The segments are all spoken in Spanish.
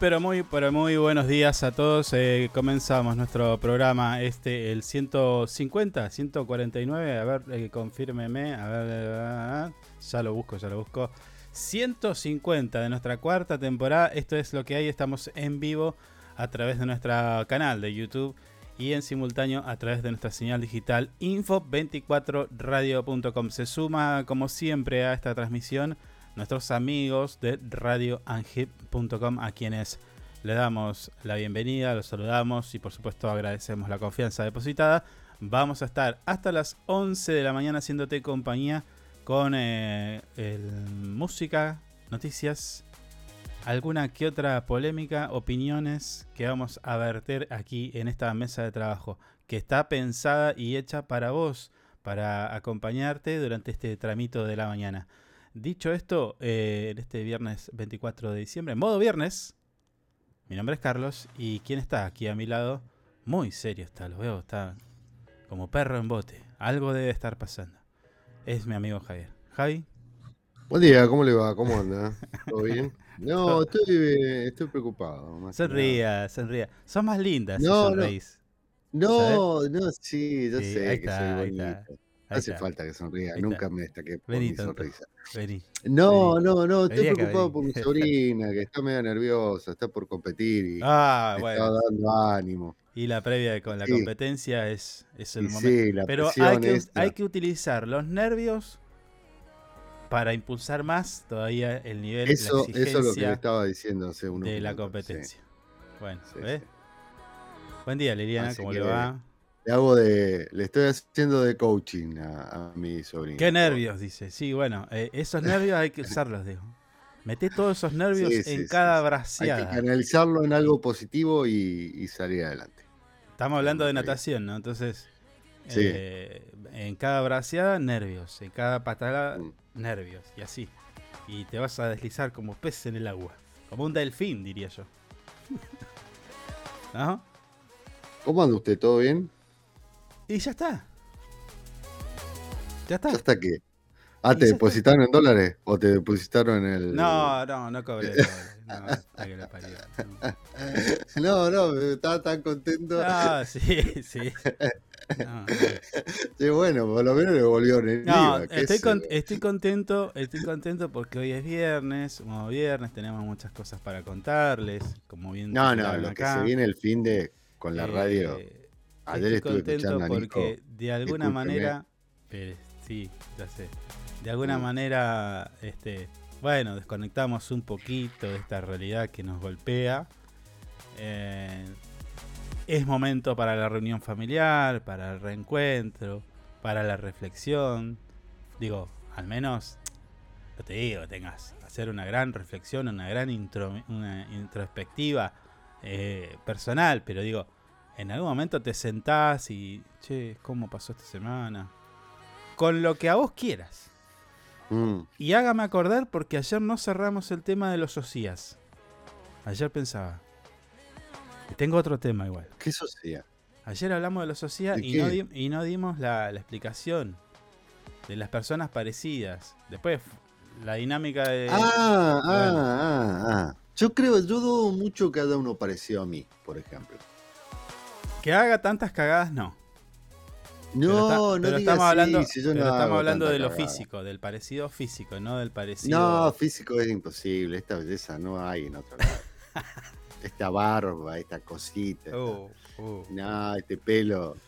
Pero muy, pero muy buenos días a todos. Eh, comenzamos nuestro programa, este, el 150, 149. A ver, eh. A ver, ya lo busco, ya lo busco. 150 de nuestra cuarta temporada. Esto es lo que hay. Estamos en vivo a través de nuestro canal de YouTube y en simultáneo a través de nuestra señal digital info24radio.com. Se suma, como siempre, a esta transmisión nuestros amigos de radioangip.com a quienes le damos la bienvenida, los saludamos y por supuesto agradecemos la confianza depositada. Vamos a estar hasta las 11 de la mañana haciéndote compañía con eh, música, noticias, alguna que otra polémica, opiniones que vamos a verter aquí en esta mesa de trabajo, que está pensada y hecha para vos, para acompañarte durante este tramito de la mañana. Dicho esto, eh, en este viernes 24 de diciembre, modo viernes, mi nombre es Carlos y ¿quién está aquí a mi lado? Muy serio está, lo veo, está como perro en bote. Algo debe estar pasando. Es mi amigo Javier. Javi. Buen día, ¿cómo le va? ¿Cómo anda? ¿Todo bien? No, estoy, estoy preocupado. sonría, sonría. Son más lindas no, si sonreís. No, no, no, sí, yo sé que soy bonito hace falta que sonría, nunca me destaqué por mi sonrisa. no, no, no, estoy preocupado por mi sobrina, que está medio nerviosa, está por competir y ah, está dando ánimo. Y la previa con la competencia es, es el momento. Pero hay que, hay que utilizar los nervios para impulsar más todavía el nivel eso, la exigencia eso es lo que le estaba diciendo hace unos de la competencia. Bueno, ¿ves? Buen día, Liliana, ¿cómo le va? Le hago de. Le estoy haciendo de coaching a, mi sobrino. Qué nervios, dice. Sí, bueno, eh, esos nervios hay que usarlos, digo. Mete todos esos nervios en cada braseada. Hay que canalizarlo en algo positivo y, salir adelante. Estamos hablando de natación, ¿no? Entonces, eh, en cada braseada, nervios. En cada patada, mm. nervios. Y así. Y te vas a deslizar como pez en el agua. Como un delfín, diría yo. ¿No? ¿Cómo anda usted? ¿Todo bien? Y ya está. Ya está. ¿Ya está qué? Ah, ¿te depositaron en dólares? ¿O te depositaron en el.? No, no, no cobré dólares. No, no, no, estaba tan contento. Ah, sí, sí. Sí, bueno, por lo menos le volvió en no, estoy, estoy contento, estoy contento porque hoy es viernes, como viernes tenemos muchas cosas para contarles, como bien No, no, lo que se viene el fin de con la radio. Estoy contento porque de alguna manera, sí, ya sé, de alguna manera, este, bueno, desconectamos un poquito de esta realidad que nos golpea. Eh, es momento para la reunión familiar, para el reencuentro, para la reflexión. Digo, al menos, no te digo, tengas hacer una gran reflexión, una gran una introspectiva eh, personal, pero digo, en algún momento te sentás y, che, ¿cómo pasó esta semana? Con lo que a vos quieras. Mm. Y hágame acordar porque ayer no cerramos el tema de los OCIAs. Ayer pensaba. tengo otro tema igual. ¿Qué socia? Ayer hablamos de los OCIAs y no, y no, dimos la, explicación de las personas parecidas. Después, la dinámica de... Ah, ah, ah, ah. Yo creo, yo dudo mucho que cada uno parecido a mí, por ejemplo. Que haga tantas cagadas, no. No, no estamos hablando, estamos hablando de lo físico, del parecido físico, no del parecido. No, físico es imposible. Esta belleza no hay en otro lado. esta barba, esta cosita. Uh, uh. No, este pelo.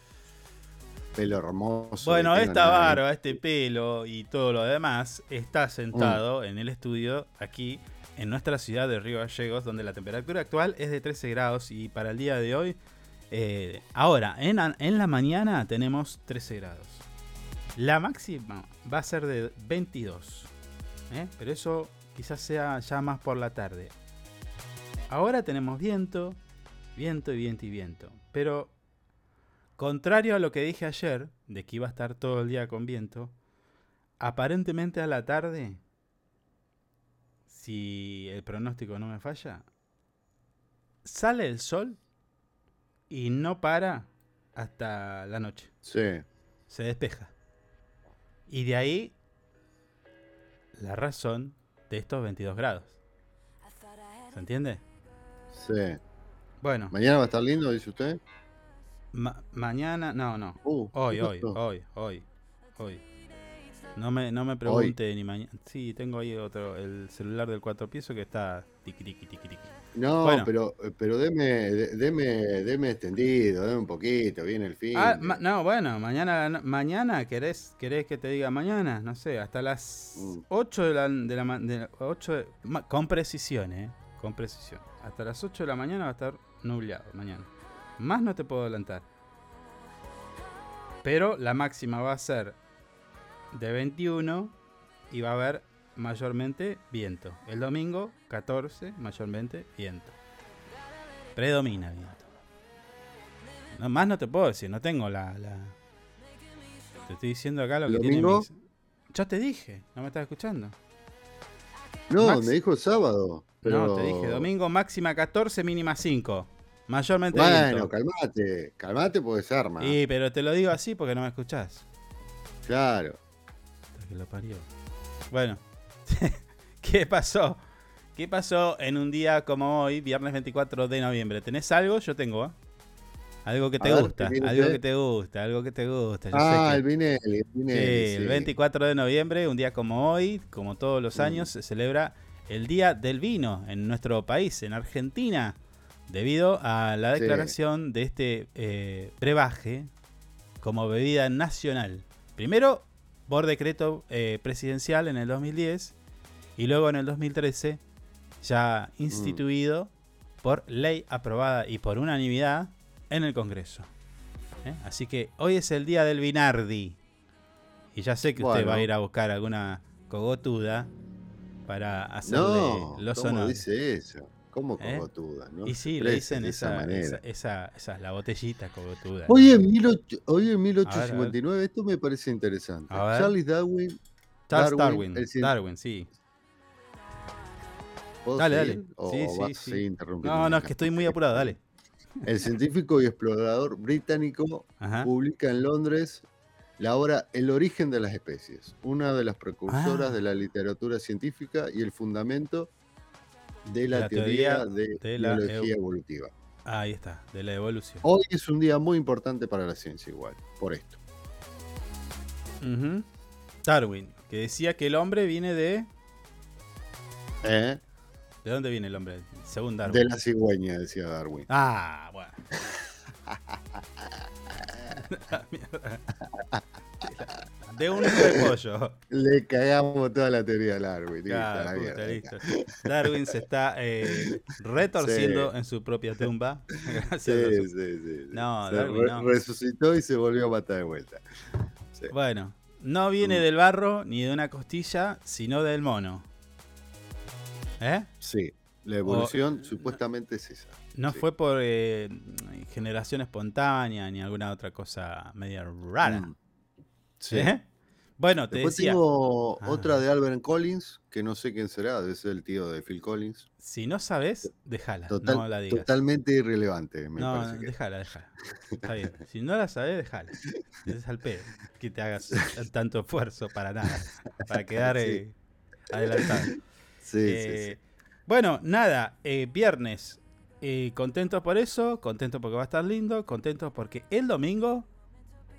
Pelo hermoso. Bueno, esta barba, este pelo y todo lo demás está sentado mm. en el estudio aquí en nuestra ciudad de Río Gallegos, donde la temperatura actual es de 13 grados y para el día de hoy eh, ahora, en, la mañana tenemos 13 grados. La máxima va a ser de 22. ¿eh? Pero eso quizás sea ya más por la tarde. Ahora tenemos viento, viento y viento y viento. Pero contrario a lo que dije ayer, de que iba a estar todo el día con viento, aparentemente a la tarde, si el pronóstico no me falla, sale el sol y no para hasta la noche. Sí. Se despeja. Y de ahí la razón de estos 22 grados. ¿Se entiende? Sí. Bueno. ¿Mañana va a estar lindo, dice usted? mañana, no, no. Uh, hoy, hoy, hoy, hoy, hoy. No me, no me pregunte ni mañana. Sí, tengo ahí otro, el celular del cuatro pisos que está tiqui, tiqui, tiqui, tiqui. No, pero, pero deme, deme, deme extendido, deme un poquito, viene el fin. Ah, no, bueno, mañana, mañana ¿querés, ¿querés que te diga mañana? No sé, hasta las 8 mm. de la, de la, de 8 con precisión, eh, con precisión. Hasta las 8 de la mañana va a estar nublado mañana. Más no te puedo adelantar. Pero la máxima va a ser de 21 y va a haber mayormente viento. El domingo 14, mayormente viento. Predomina viento. No, más no te puedo decir, no tengo la... Te estoy diciendo acá lo que domingo? tiene Ya te dije, no me estás escuchando. No, me dijo sábado. No, te dije, domingo máxima 14, mínima 5. Mayormente Bueno, calmate, calmate porque se arma. Sí, pero te lo digo así porque no me escuchás. Claro. Que lo parió. Bueno, ¿qué pasó? ¿Qué pasó en un día como hoy, viernes 24 de noviembre? ¿Tenés algo? Yo tengo, ¿eh? Algo que te gusta, algo que te gusta, algo que te gusta. ah, el Vinelli, el Vinelli. Sí, el 24 de noviembre, un día como hoy, como todos los mm. años, se celebra el Día del Vino en nuestro país, en Argentina debido a la declaración de este eh, brebaje como bebida nacional. Primero por decreto eh, presidencial en el 2010 y luego en el 2013 ya instituido por ley aprobada y por unanimidad en el Congreso. ¿Eh? Así que hoy es el día del Vinardi. Y ya sé que usted va a ir a buscar alguna cogotuda para hacerle los honores. dice eso? ¿Cómo ¿Eh? cogotuda? Y sí, le dicen esa, esa, esa, la botellita cogotuda. Oye, en, 1859, esto me parece interesante. Charles Darwin. Charles Darwin, Darwin, sí. Dale, dale. Sí, sí, sí. No, no, es que estoy muy apurado, dale. El científico y explorador británico publica en Londres la obra El origen de las especies, una de las precursoras ah. de la literatura científica y el fundamento de la, teoría, de, la biología evolutiva. Ahí está, de la evolución. Hoy es un día muy importante para la ciencia igual, por esto. Darwin, que decía que el hombre viene de... ¿Eh? ¿De dónde viene el hombre? Según Darwin. De la cigüeña, decía Darwin. Ah, bueno. de un de pollo. Le cagamos toda la teoría de Darwin. Darwin se está eh, retorciendo en su propia tumba. sí, sí, sí, No, Darwin Resucitó y se volvió a matar de vuelta. Bueno, no viene mm. del barro ni de una costilla, sino del mono. ¿Eh? Sí, la evolución supuestamente es esa. No fue por eh, generación espontánea ni alguna otra cosa media rara. Mm. Sí. ¿Eh? Bueno, te Después decía. tengo ah. otra de Albert Collins, que no sé quién será, debe ser el tío de Phil Collins. Si no sabes, déjala. no la digas. Totalmente irrelevante, me no, parece. déjala, déjala. Está bien. Si no la sabes, déjala. Es al pedo que te hagas tanto esfuerzo para nada. Para quedar eh, adelantado. Sí, sí, sí, eh, Bueno, nada, eh, viernes. contentos por eso, contentos porque va a estar lindo, contentos porque el domingo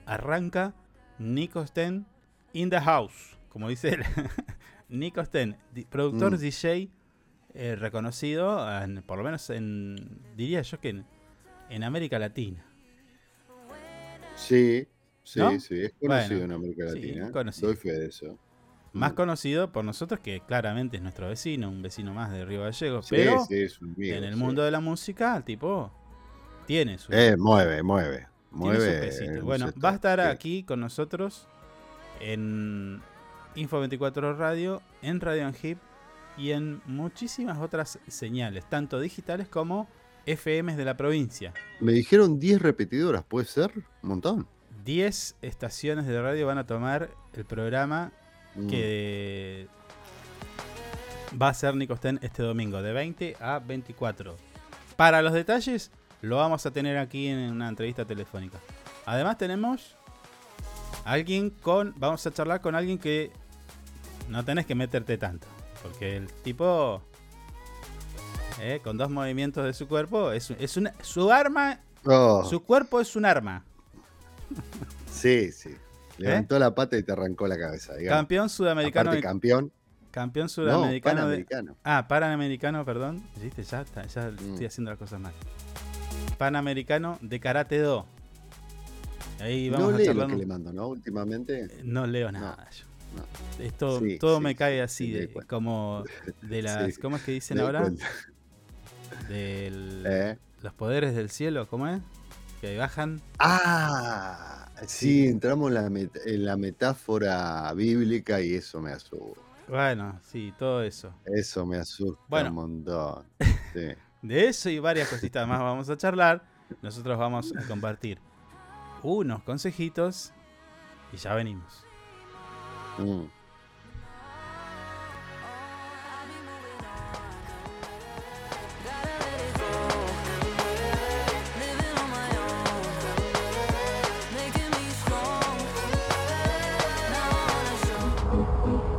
arranca Nico Sten in the house, como dice él. Nico Sten, productor mm. DJ eh, reconocido, por lo menos en, diría yo que en, América Latina. Sí, sí, sí, es conocido en América Latina. Conocido. Doy fe de eso. Más conocido por nosotros que claramente es nuestro vecino, un vecino más de Río Gallegos. pero en el mundo de la música, el tipo tiene su. Eh, mueve, mueve. Mueve. Bueno, va a estar aquí con nosotros en Info24 Radio, en Radio Anhip y en muchísimas otras señales, tanto digitales como FMs de la provincia. Me dijeron 10 repetidoras, ¿puede ser? Un montón. 10 estaciones de radio van a tomar el programa mm. que va a ser Nicosten este domingo, de 20 a 24. Para los detalles, lo vamos a tener aquí en una entrevista telefónica. Además tenemos alguien con... Vamos a charlar con alguien que no tenés que meterte tanto. Porque el tipo eh, con dos movimientos de su cuerpo. Es, es una, su arma. Oh. Su cuerpo es un arma. Sí, sí. Levantó la pata y te arrancó la cabeza. Campeón sudamericano. campeón. Campeón sudamericano. panamericano. ah, panamericano, perdón. ¿Viste? Ya, está, ya mm. estoy haciendo las cosas mal. Panamericano de Karate Do. Ahí vamos no leo lo que le mando, ¿no? Últimamente. Eh, no leo nada yo. todo me cae así, como de las. ¿Cómo es que dicen ahora? Del, ¿Eh? Los poderes del cielo, ¿cómo es? Que bajan. Ah, sí, entramos en la, metáfora bíblica y eso me asusta. Bueno, sí, todo eso. Eso me asusta un montón. de eso y varias cositas más vamos a charlar. Nosotros vamos a compartir unos consejitos y ya venimos. Mm.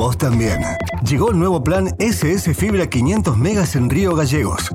Vos también. Llegó el nuevo plan SS Fibra 500 megas en Río Gallegos.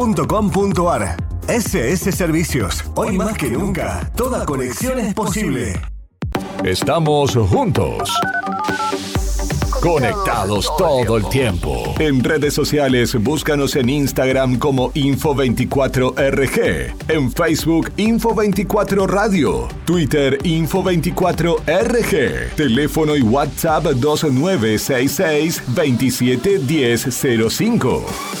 .com.ar SS Servicios. Hoy más que nunca, toda conexión es posible. Estamos juntos. Conectados todo el tiempo. En redes sociales, búscanos en Instagram como Info24RG, en Facebook Info24 Radio, Twitter Info24RG, teléfono y WhatsApp 2966 271005.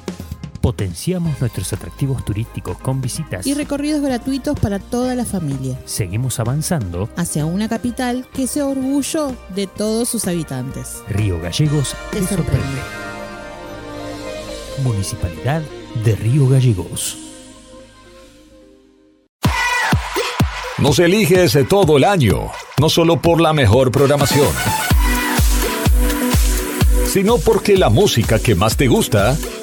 Potenciamos nuestros atractivos turísticos con visitas y recorridos gratuitos para toda la familia. Seguimos avanzando hacia una capital que sea orgullo de todos sus habitantes. Río Gallegos te, sorprende. Municipalidad de Río Gallegos. Nos eliges todo el año, no solo por la mejor programación, sino porque la música que más te gusta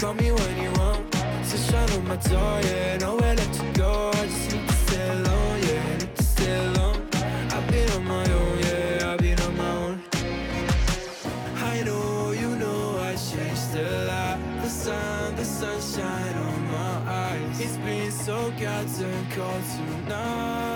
Call me when you want. Just shine on my door, yeah. Nowhere let you go. I just need to stay alone, yeah. Need to stay alone. I've been on my own, yeah. I've been on my own. I know, you know, I changed a lot. The sun, the sunshine on my eyes. It's been so goddamn cold tonight.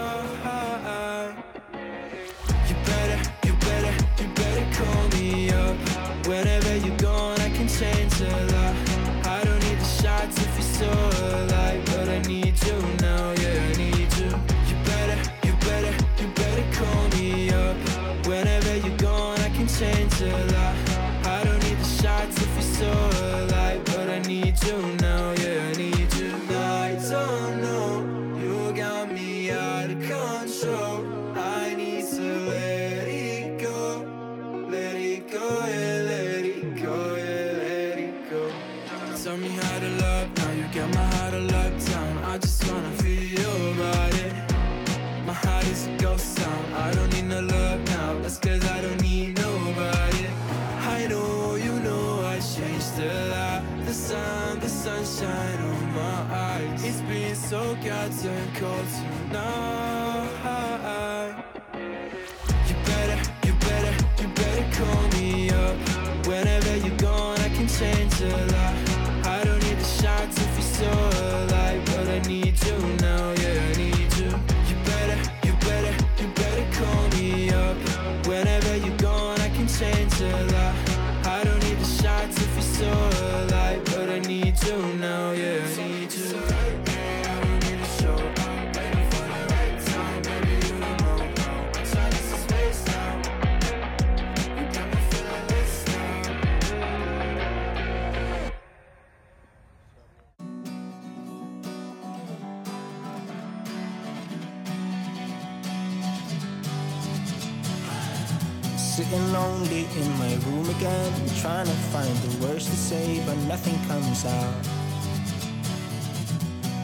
Sitting lonely in my room again, trying to find the words to say, but nothing comes out.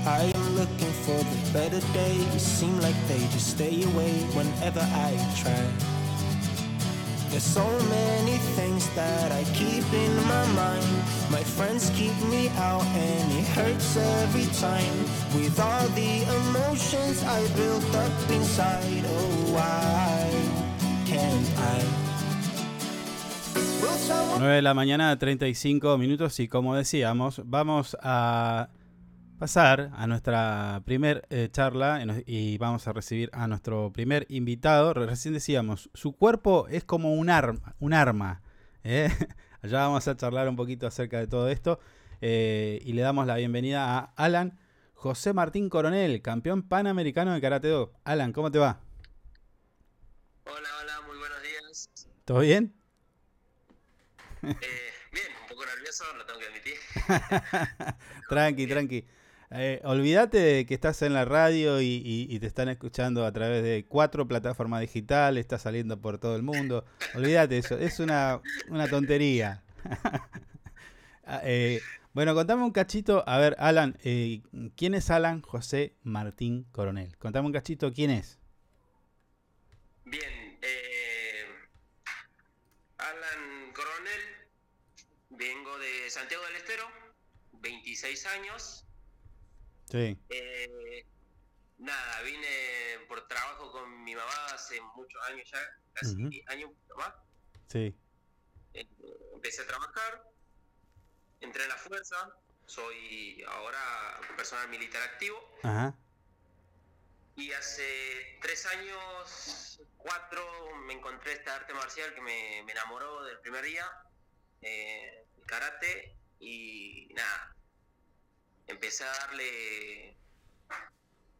I am looking for the better days, seem like they just stay away whenever I try. There's so many things that I keep in my mind. My friends keep me out and it hurts every time. With all the emotions I built up inside, oh why can't I? 9 de la mañana, 35 minutos y como decíamos, vamos a pasar a nuestra primer eh, charla y vamos a recibir a nuestro primer invitado. Recién decíamos, su cuerpo es como un arma. Un arma ¿eh? Allá vamos a charlar un poquito acerca de todo esto eh, y le damos la bienvenida a Alan José Martín Coronel, campeón panamericano de Karate Do. Alan, ¿cómo te va? Hola, hola, muy buenos días. ¿Todo bien? Bien, un poco nervioso, lo tengo que admitir. tranqui, tranqui. Eh, olvídate de que estás en la radio y, te están escuchando a través de cuatro plataformas digitales, está saliendo por todo el mundo. Olvídate eso, es una, tontería. Ah, eh, bueno, contame un cachito. A ver, Alan, eh, ¿quién es Alan José Martín Coronel? Contame un cachito, ¿quién es? Bien, Alan Coronel, vengo de Santiago del Estero, 26 años. Sí. Eh, nada, vine por trabajo con mi mamá hace muchos años ya, casi años más. Sí. Eh, empecé a trabajar, entré en la fuerza, soy ahora personal militar activo. Ajá. Y hace tres años, cuatro, me encontré esta arte marcial que me, enamoró del primer día, eh, karate, y nada, empecé a darle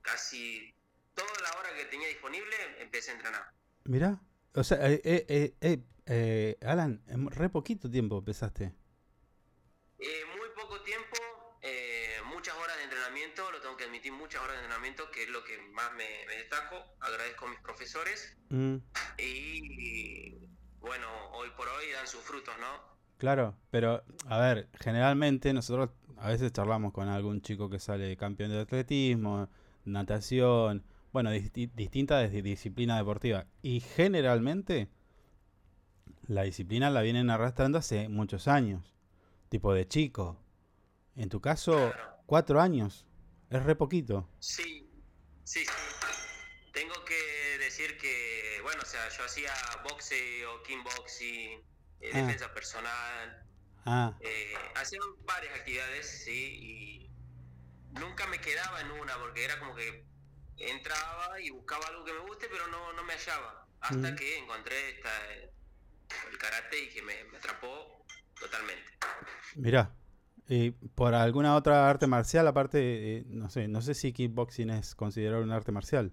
casi toda la hora que tenía disponible, empecé a entrenar. Mira, o sea, eh, eh, eh, eh, Alan, en re poquito tiempo empezaste. muy poco tiempo, muchas horas de entrenamiento, lo tengo que admitir, muchas horas de entrenamiento, que es lo que más me, destaco. Agradezco a mis profesores. Mm. Y bueno, hoy por hoy dan sus frutos, ¿no? Claro, pero a ver, generalmente nosotros a veces charlamos con algún chico que sale campeón de atletismo, natación, bueno, distintas disciplinas deportivas. Y generalmente la disciplina la vienen arrastrando hace muchos años, tipo de chico. En tu caso, cuatro años, es re poquito. Sí, sí. Tengo que decir que, bueno, o sea, yo hacía boxe o kickboxing, eh, ah. defensa personal, Ah. Eh, hacía varias actividades, sí, y nunca me quedaba en una porque era como que entraba y buscaba algo que me guste, pero no, no me hallaba. Hasta mm. que encontré esta, el karate y que me, atrapó totalmente. Mira, ¿y por alguna otra arte marcial aparte, eh, no sé, no sé si kickboxing es considerado un arte marcial?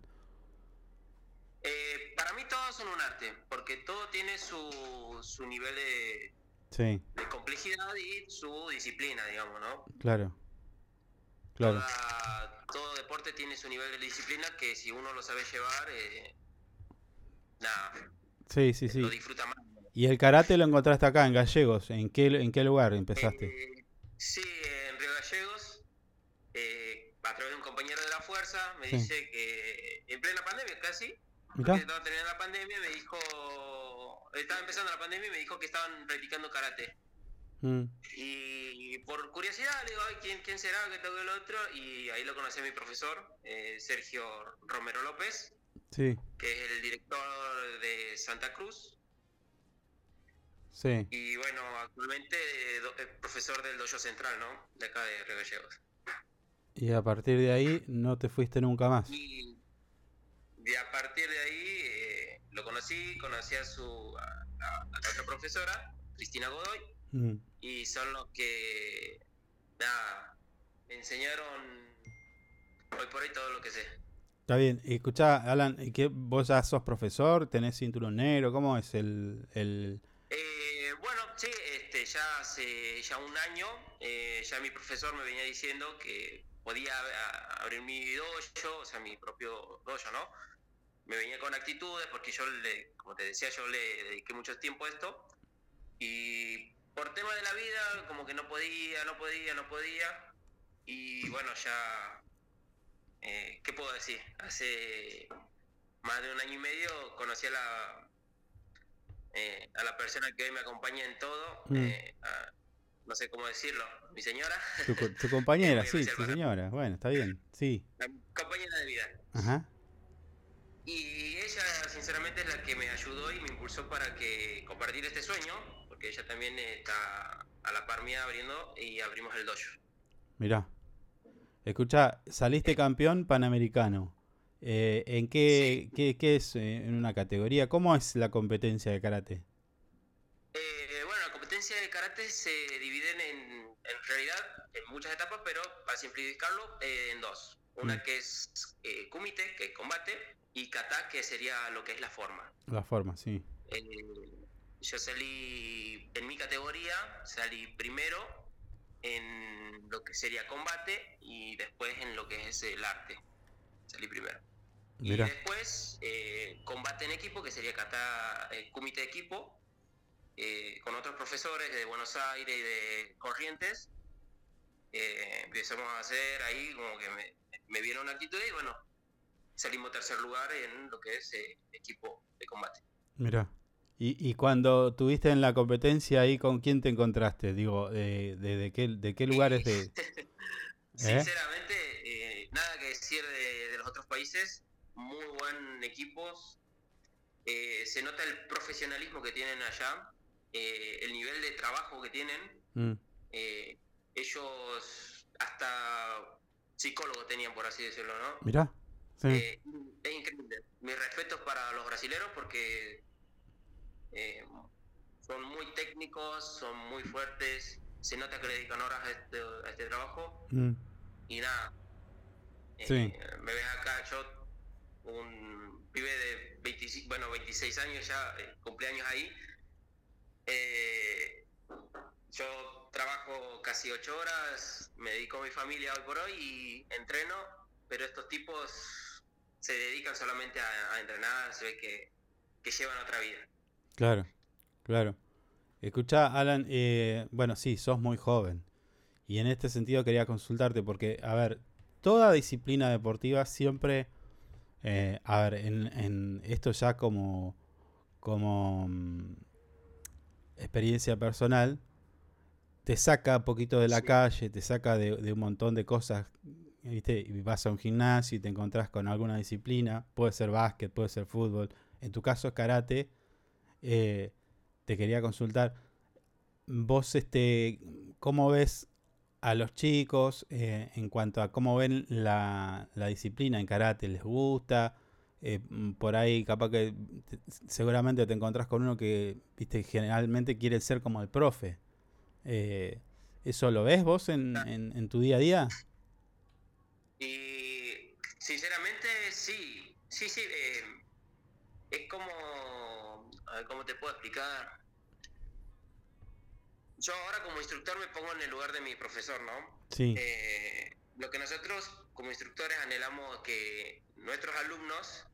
Eh, para mí todos son un arte, porque todo tiene su, su nivel de, de complejidad y su disciplina, digamos, ¿no? Claro. Claro. todo deporte tiene su nivel de disciplina que si uno lo sabe llevar, eh, nada. Sí, sí, sí. Lo disfruta más. ¿Y el karate lo encontraste acá, en Gallegos? ¿En qué, en qué lugar empezaste? Eh, sí, en Río Gallegos. Eh, a través de un compañero de la fuerza, me dice que en plena pandemia casi, estaba teniendo la pandemia, me dijo estaba empezando la pandemia y me dijo que estaban practicando karate. Mm. Y por curiosidad le digo, ¿quién, ¿quién será que toque el otro? Y ahí lo conocí a mi profesor, eh, Sergio Romero López, sí. que es el director de Santa Cruz. Sí. Y bueno, actualmente es profesor del dojo central, ¿no? De acá de Regallegos. Y a partir de ahí no te fuiste nunca más. Y de a partir de ahí lo conocí, conocí a su a, otra profesora, Cristina Godoy, mm. y son los que nada, me enseñaron hoy por hoy todo lo que sé. Está bien, escucha, Alan, ¿qué, ¿vos ya sos profesor? ¿Tenés cinturón negro? ¿Cómo es el...? el... Eh, bueno, sí, este, ya hace ya un año, eh, ya mi profesor me venía diciendo que podía abrir mi dojo, o sea, mi propio dojo, ¿no? Me venía con actitudes, porque yo, le, como te decía, yo le dediqué mucho tiempo a esto. Y por tema de la vida, como que no podía, no podía, no podía. Y bueno, ya, eh, ¿qué puedo decir? Hace más de un año y medio conocí a la, eh, a la persona que hoy me acompaña en todo, mm. eh, no sé cómo decirlo, mi señora. Tu, compañera, sí, tu señora, bueno, está bien, sí. La compañera de vida. Ajá. Y ella, sinceramente, es la que me ayudó y me impulsó para que compartir este sueño, porque ella también está a la par mía abriendo y abrimos el dojo. Mirá. Escucha, saliste campeón panamericano. Eh, ¿En qué, qué, es eh, en una categoría? ¿Cómo es la competencia de karate? Eh, bueno, la competencia de karate se divide en, en realidad en muchas etapas, pero para simplificarlo, en dos. Una mm. que es kumite, que es combate, y kata, que sería lo que es la forma. La forma, sí. yo salí en mi categoría, salí primero en lo que sería combate y después en lo que es el arte. Salí primero. Y después eh, combate en equipo, que sería kata, eh, comité de equipo, eh, con otros profesores de Buenos Aires y de Corrientes. empezamos a hacer ahí como que me, me vieron una actitud y bueno, salimos tercer lugar en lo que es equipo de combate. Mira. Y, cuando tuviste en la competencia ahí, ¿con quién te encontraste? Digo, de, de, qué, de qué lugares de...? ¿Eh? Sinceramente, eh, nada que decir de, los otros países. Muy buen equipos. Eh, se nota el profesionalismo que tienen allá, el nivel de trabajo que tienen. Mm. ellos hasta psicólogos tenían, por así decirlo, ¿no? Mirá. Es increíble. Mis respetos para los brasileños porque eh, son muy técnicos, son muy fuertes, se nota que le dedican horas a este, este trabajo. Mm. Y nada, eh, me ves acá yo, un pibe de 25, bueno, 26 años ya, eh, cumpleaños ahí. yo trabajo casi 8 horas, me dedico a mi familia hoy por hoy y entreno, pero estos tipos se dedican solamente a, entrenar, se ve que, que llevan otra vida. Claro, claro. Escucha, Alan, eh, bueno, sí, sos muy joven. Y en este sentido quería consultarte porque, a ver, toda disciplina deportiva siempre, eh, a ver, en, esto ya como, como mm, experiencia personal, te saca un poquito de la calle, te saca de, de, un montón de cosas, ¿viste? Y vas a un gimnasio y te encontrás con alguna disciplina, puede ser básquet, puede ser fútbol, en tu caso es karate, eh, te quería consultar, vos, este, ¿cómo ves a los chicos eh, en cuanto a cómo ven la, disciplina en karate? ¿Les gusta? Eh, por ahí capaz que seguramente te encontrás con uno que, viste, generalmente quiere ser como el profe. ¿Eso lo ves vos en, en, tu día a día? Y sinceramente sí, sí, sí. es como a ver cómo te puedo explicar. Yo ahora como instructor me pongo en el lugar de mi profesor, ¿no? Sí. Eh, lo que nosotros como instructores anhelamos que nuestros alumnos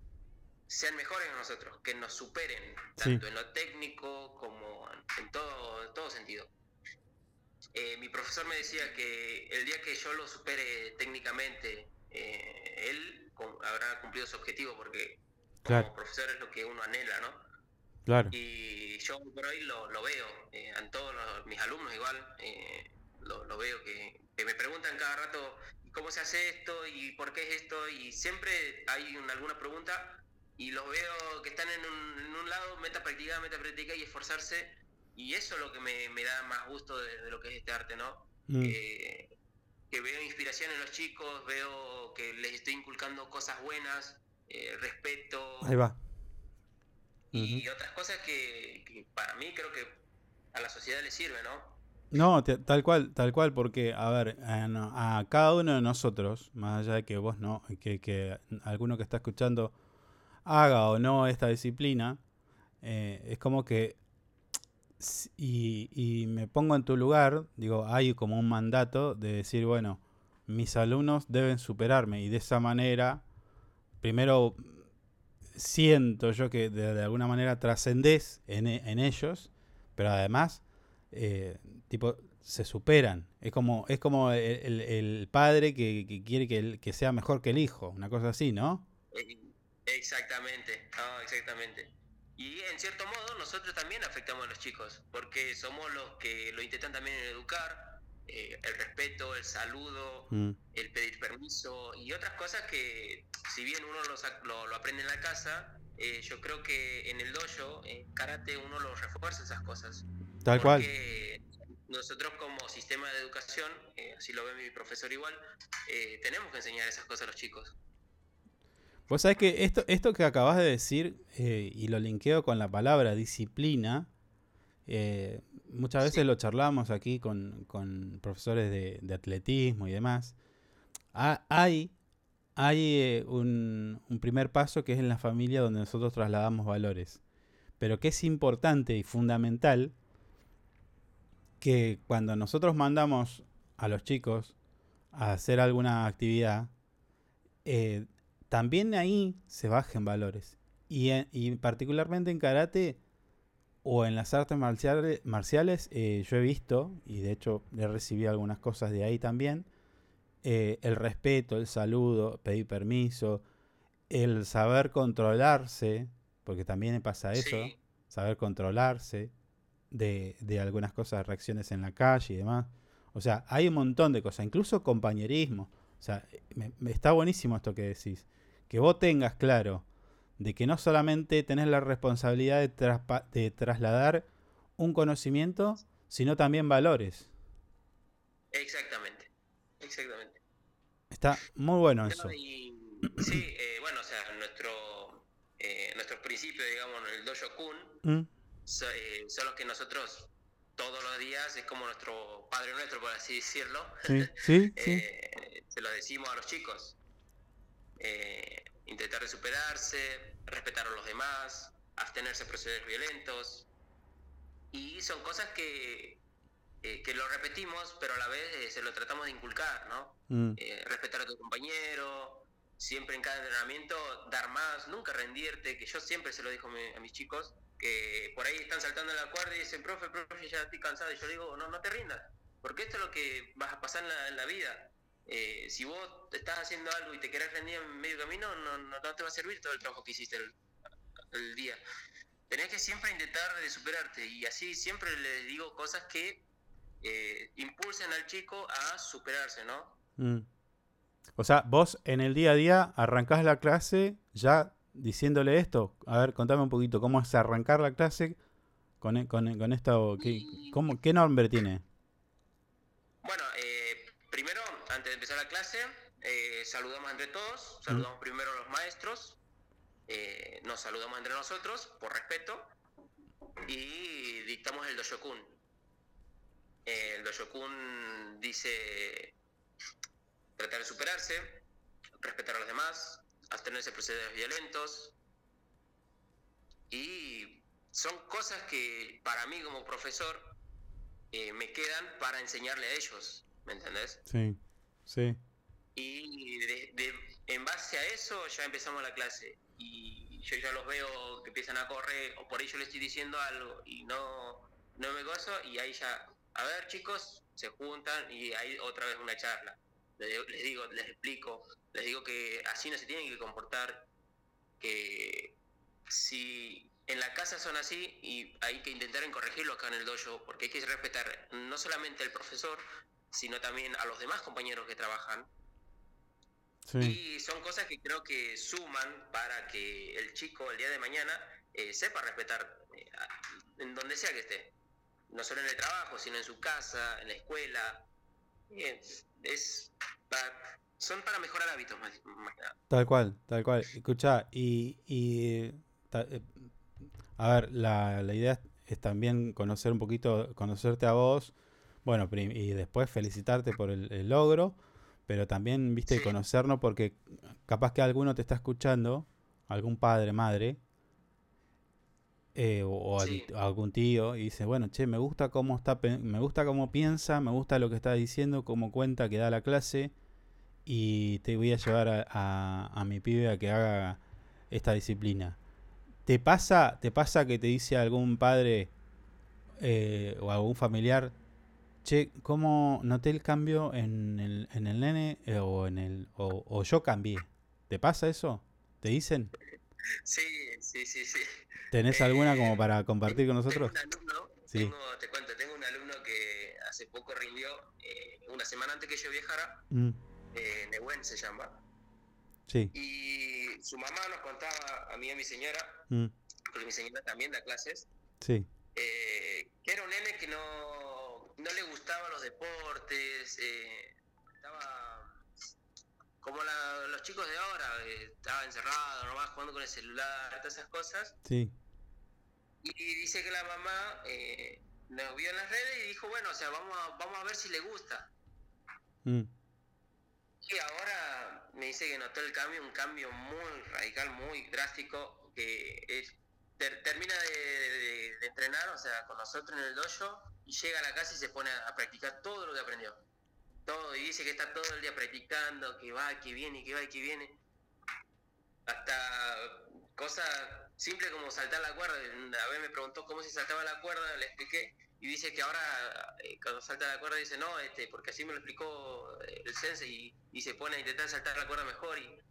sean mejores que nosotros, que nos superen, tanto en lo técnico como en todo, todo sentido. Eh, mi profesor me decía que el día que yo lo supere técnicamente, eh, él habrá cumplido su objetivo, porque como profesor es lo que uno anhela, ¿no? Y yo por hoy lo, lo veo, eh, en todos mis alumnos igual, eh, lo, lo, veo que, me preguntan cada rato cómo se hace esto y por qué es esto y siempre hay alguna pregunta y los veo que están en un, en un lado, meta practicar, meta practicar y esforzarse y eso es lo que me, me da más gusto de, lo que es este arte, ¿no? Mm. que veo inspiración en los chicos, veo que les estoy inculcando cosas buenas, eh, respeto. Ahí va y otras cosas que, para mí creo que a la sociedad le sirve, ¿no? No, tal cual, tal cual, porque, a ver, a, cada uno de nosotros, más allá de que vos no, que, que alguno que está escuchando haga o no esta disciplina, eh, es como que, y, y me pongo en tu lugar, digo, hay como un mandato de decir, bueno, mis alumnos deben superarme y de esa manera, primero siento yo que de, alguna manera trascendés en, en, ellos, pero además, eh, tipo, se superan. Es como, es como el, padre que, quiere que, que, sea mejor que el hijo, una cosa así, ¿no? Exactamente, exactamente. Y en cierto modo nosotros también afectamos a los chicos, porque somos los que lo intentan también educar, eh, el respeto, el saludo, mm. el pedir permiso y otras cosas que si bien uno lo, lo, aprende en la casa, eh, yo creo que en el dojo, en karate, uno lo refuerza esas cosas. Tal cual. Nosotros como sistema de educación, eh, así lo ve mi profesor igual, tenemos que enseñar esas cosas a los chicos. Pues sabes que esto, esto que acabas de decir, eh, y lo linkeo con la palabra disciplina, eh, muchas veces lo charlamos aquí con, profesores de, atletismo y demás. hay hay eh, un, un, primer paso que es en la familia donde nosotros trasladamos valores. Pero que es importante y fundamental que cuando nosotros mandamos a los chicos a hacer alguna actividad, también ahí se bajen valores. Y, particularmente en karate o en las artes marciales, marciales eh, yo he visto, y de hecho he recibido algunas cosas de ahí también, eh, el respeto, el saludo, pedir permiso, el saber controlarse, porque también pasa eso, saber controlarse de, de algunas cosas, reacciones en la calle y demás. O sea, hay un montón de cosas, incluso compañerismo. O sea, me, está buenísimo esto que decís que vos tengas claro de que no solamente tenés la responsabilidad de, trasladar un conocimiento, sino también valores. Exactamente, exactamente. Está muy bueno eso. sí, eh, bueno, o sea, nuestro, eh, nuestros principios, digamos, el Dojo Kun, mm. eh, son los que nosotros todos los días, es como nuestro Padre Nuestro, por así decirlo. Sí, sí, sí. se lo decimos a los chicos. Eh, intentar de superarse, respetar a los demás, abstenerse de procederes violentos. Y son cosas que, eh, que lo repetimos, pero a la vez eh, se lo tratamos de inculcar, ¿no? Mm. respetar a tu compañero, siempre en cada entrenamiento dar más, nunca rendirte, que yo siempre se lo digo a mis chicos, que por ahí están saltando en la cuerda y dicen, profe, profe, ya estoy cansado. Y yo digo, no, no te rindas, porque esto es lo que vas a pasar en la vida. Eh, si vos estás haciendo algo y te querés rendir en medio camino, no, no, te va a servir todo el trabajo que hiciste el, día. Tenés que siempre intentar de superarte y así siempre les digo cosas que eh, impulsen al chico a superarse, ¿no? Mm. O sea, vos en el día a día arrancás la clase ya diciéndole esto. A ver, contame un poquito, ¿cómo es arrancar la clase con, con, con esto? ¿qué, cómo, ¿Qué nombre tiene? Bueno, antes de empezar la clase, eh, saludamos entre todos, saludamos primero a los maestros, eh, nos saludamos entre nosotros por respeto y dictamos el Doshokun. Eh, el Doshokun dice tratar de superarse, respetar a los demás, abstenerse de procederes violentos y son cosas que para mí como profesor me quedan para enseñarle a ellos, ¿me entendés? Sí. Sí. Y de, en base a eso ya empezamos la clase. Y yo ya los veo que empiezan a correr, o por ahí yo les estoy diciendo algo y no, no me gozo, y ahí ya, a ver chicos, se juntan y hay otra vez una charla. Les, digo, les explico, les digo que así no se tienen que comportar, que si en la casa son así y hay que intentar corregirlo acá en el dojo, porque hay que respetar no solamente al profesor, sino también a los demás compañeros que trabajan. Y son cosas que creo que suman para que el chico el día de mañana eh, sepa respetar eh, en donde sea que esté. No solo en el trabajo, sino en su casa, en la escuela. es son para mejorar hábitos más, Tal cual, tal cual. Escucha, y, y eh, a ver, la, la idea es también conocer un poquito, conocerte a vos, bueno, y después felicitarte por el, logro, pero también, viste, conocernos porque capaz que alguno te está escuchando, algún padre, madre, eh, o, algún tío, y dice, bueno, che, me gusta cómo está, me gusta cómo piensa, me gusta lo que está diciendo, cómo cuenta que da la clase, y te voy a llevar a, a mi pibe a que haga esta disciplina. ¿Te pasa, te pasa que te dice algún padre eh, o algún familiar, che, ¿cómo noté el cambio en el, en el nene eh, o en el o, yo cambié? ¿Te pasa eso? ¿Te dicen? Sí, sí, sí, sí. ¿Tenés alguna como eh, para compartir con nosotros? Tengo un alumno, sí. te cuento, tengo un alumno que hace poco rindió, eh, una semana antes que yo viajara, mm. Nehuen se llama. Sí. Y su mamá nos contaba, a mí y a mi señora, mm. porque mi señora también da clases, sí. Que era un nene que no, no le gustaban los deportes, eh, estaba como los chicos de ahora, eh, estaba encerrado, nomás jugando con el celular, todas esas cosas. Sí. Y dice que la mamá eh, nos vio en las redes y dijo, bueno, o sea, vamos a, vamos a ver si le gusta. Mm. Y ahora me dice que notó el cambio, un cambio muy radical, muy drástico, que es termina de, entrenar, o sea, con nosotros en el dojo, y llega a la casa y se pone a, practicar todo lo que aprendió. Todo, y dice que está todo el día practicando, que va, que viene, que va y que viene. Hasta cosas simples como saltar la cuerda. A ver me preguntó cómo se saltaba la cuerda, le expliqué, y dice que ahora eh, cuando salta la cuerda dice, no, este, porque así me lo explicó eh, el sensei, y, se pone a intentar saltar la cuerda mejor. Y,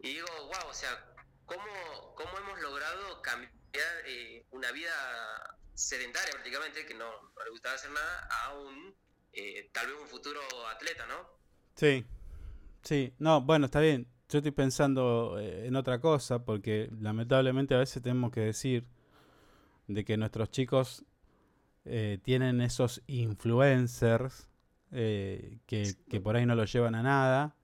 y digo, wow, o sea, ¿cómo, cómo hemos logrado cambiar eh, una vida sedentaria prácticamente, que no, le gustaba hacer nada, a un eh, tal vez un futuro atleta, ¿no? Sí, sí, no, bueno, está bien. Yo estoy pensando eh, en otra cosa, porque lamentablemente a veces tenemos que decir de que nuestros chicos tienen esos influencers que, que, por ahí no los llevan a nada.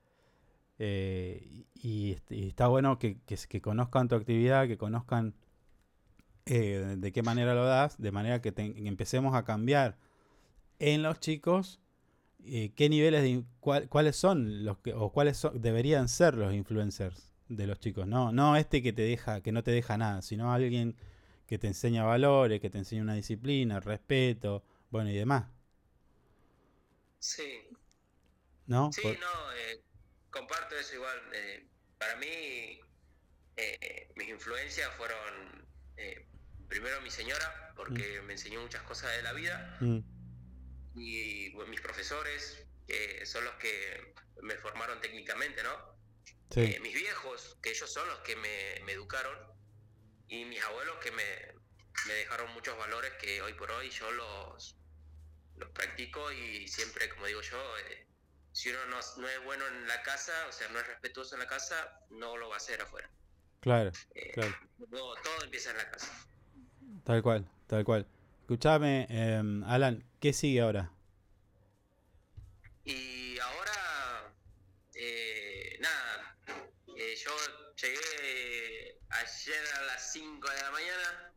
y, está bueno que, que, conozcan tu actividad, que conozcan eh, de qué manera lo das, de manera que, empecemos a cambiar en los chicos eh, qué niveles de cuáles son los que o cuáles deberían ser los influencers de los chicos, no no este que te deja que no te deja nada, sino alguien que te enseña valores, que te enseña una disciplina, respeto, bueno y demás. Sí. ¿No? Sí, no, eh, comparto eso igual. para mí, mis influencias fueron primero mi señora, porque mm. me enseñó muchas cosas de la vida, mm. y mis profesores, que son los que me formaron técnicamente, ¿no? Eh, mis viejos, que ellos son los que me, educaron, y mis abuelos que me, dejaron muchos valores que hoy por hoy yo los, los practico y siempre, como digo yo, eh, si uno no, no, es bueno en la casa, o sea, no es respetuoso en la casa, no lo va a hacer afuera. Claro, eh, claro. todo empieza en la casa. Tal cual, tal cual. Escuchame, em, Alan, ¿qué sigue ahora? Y ahora, eh, nada, eh, yo llegué ayer a las 5 de la mañana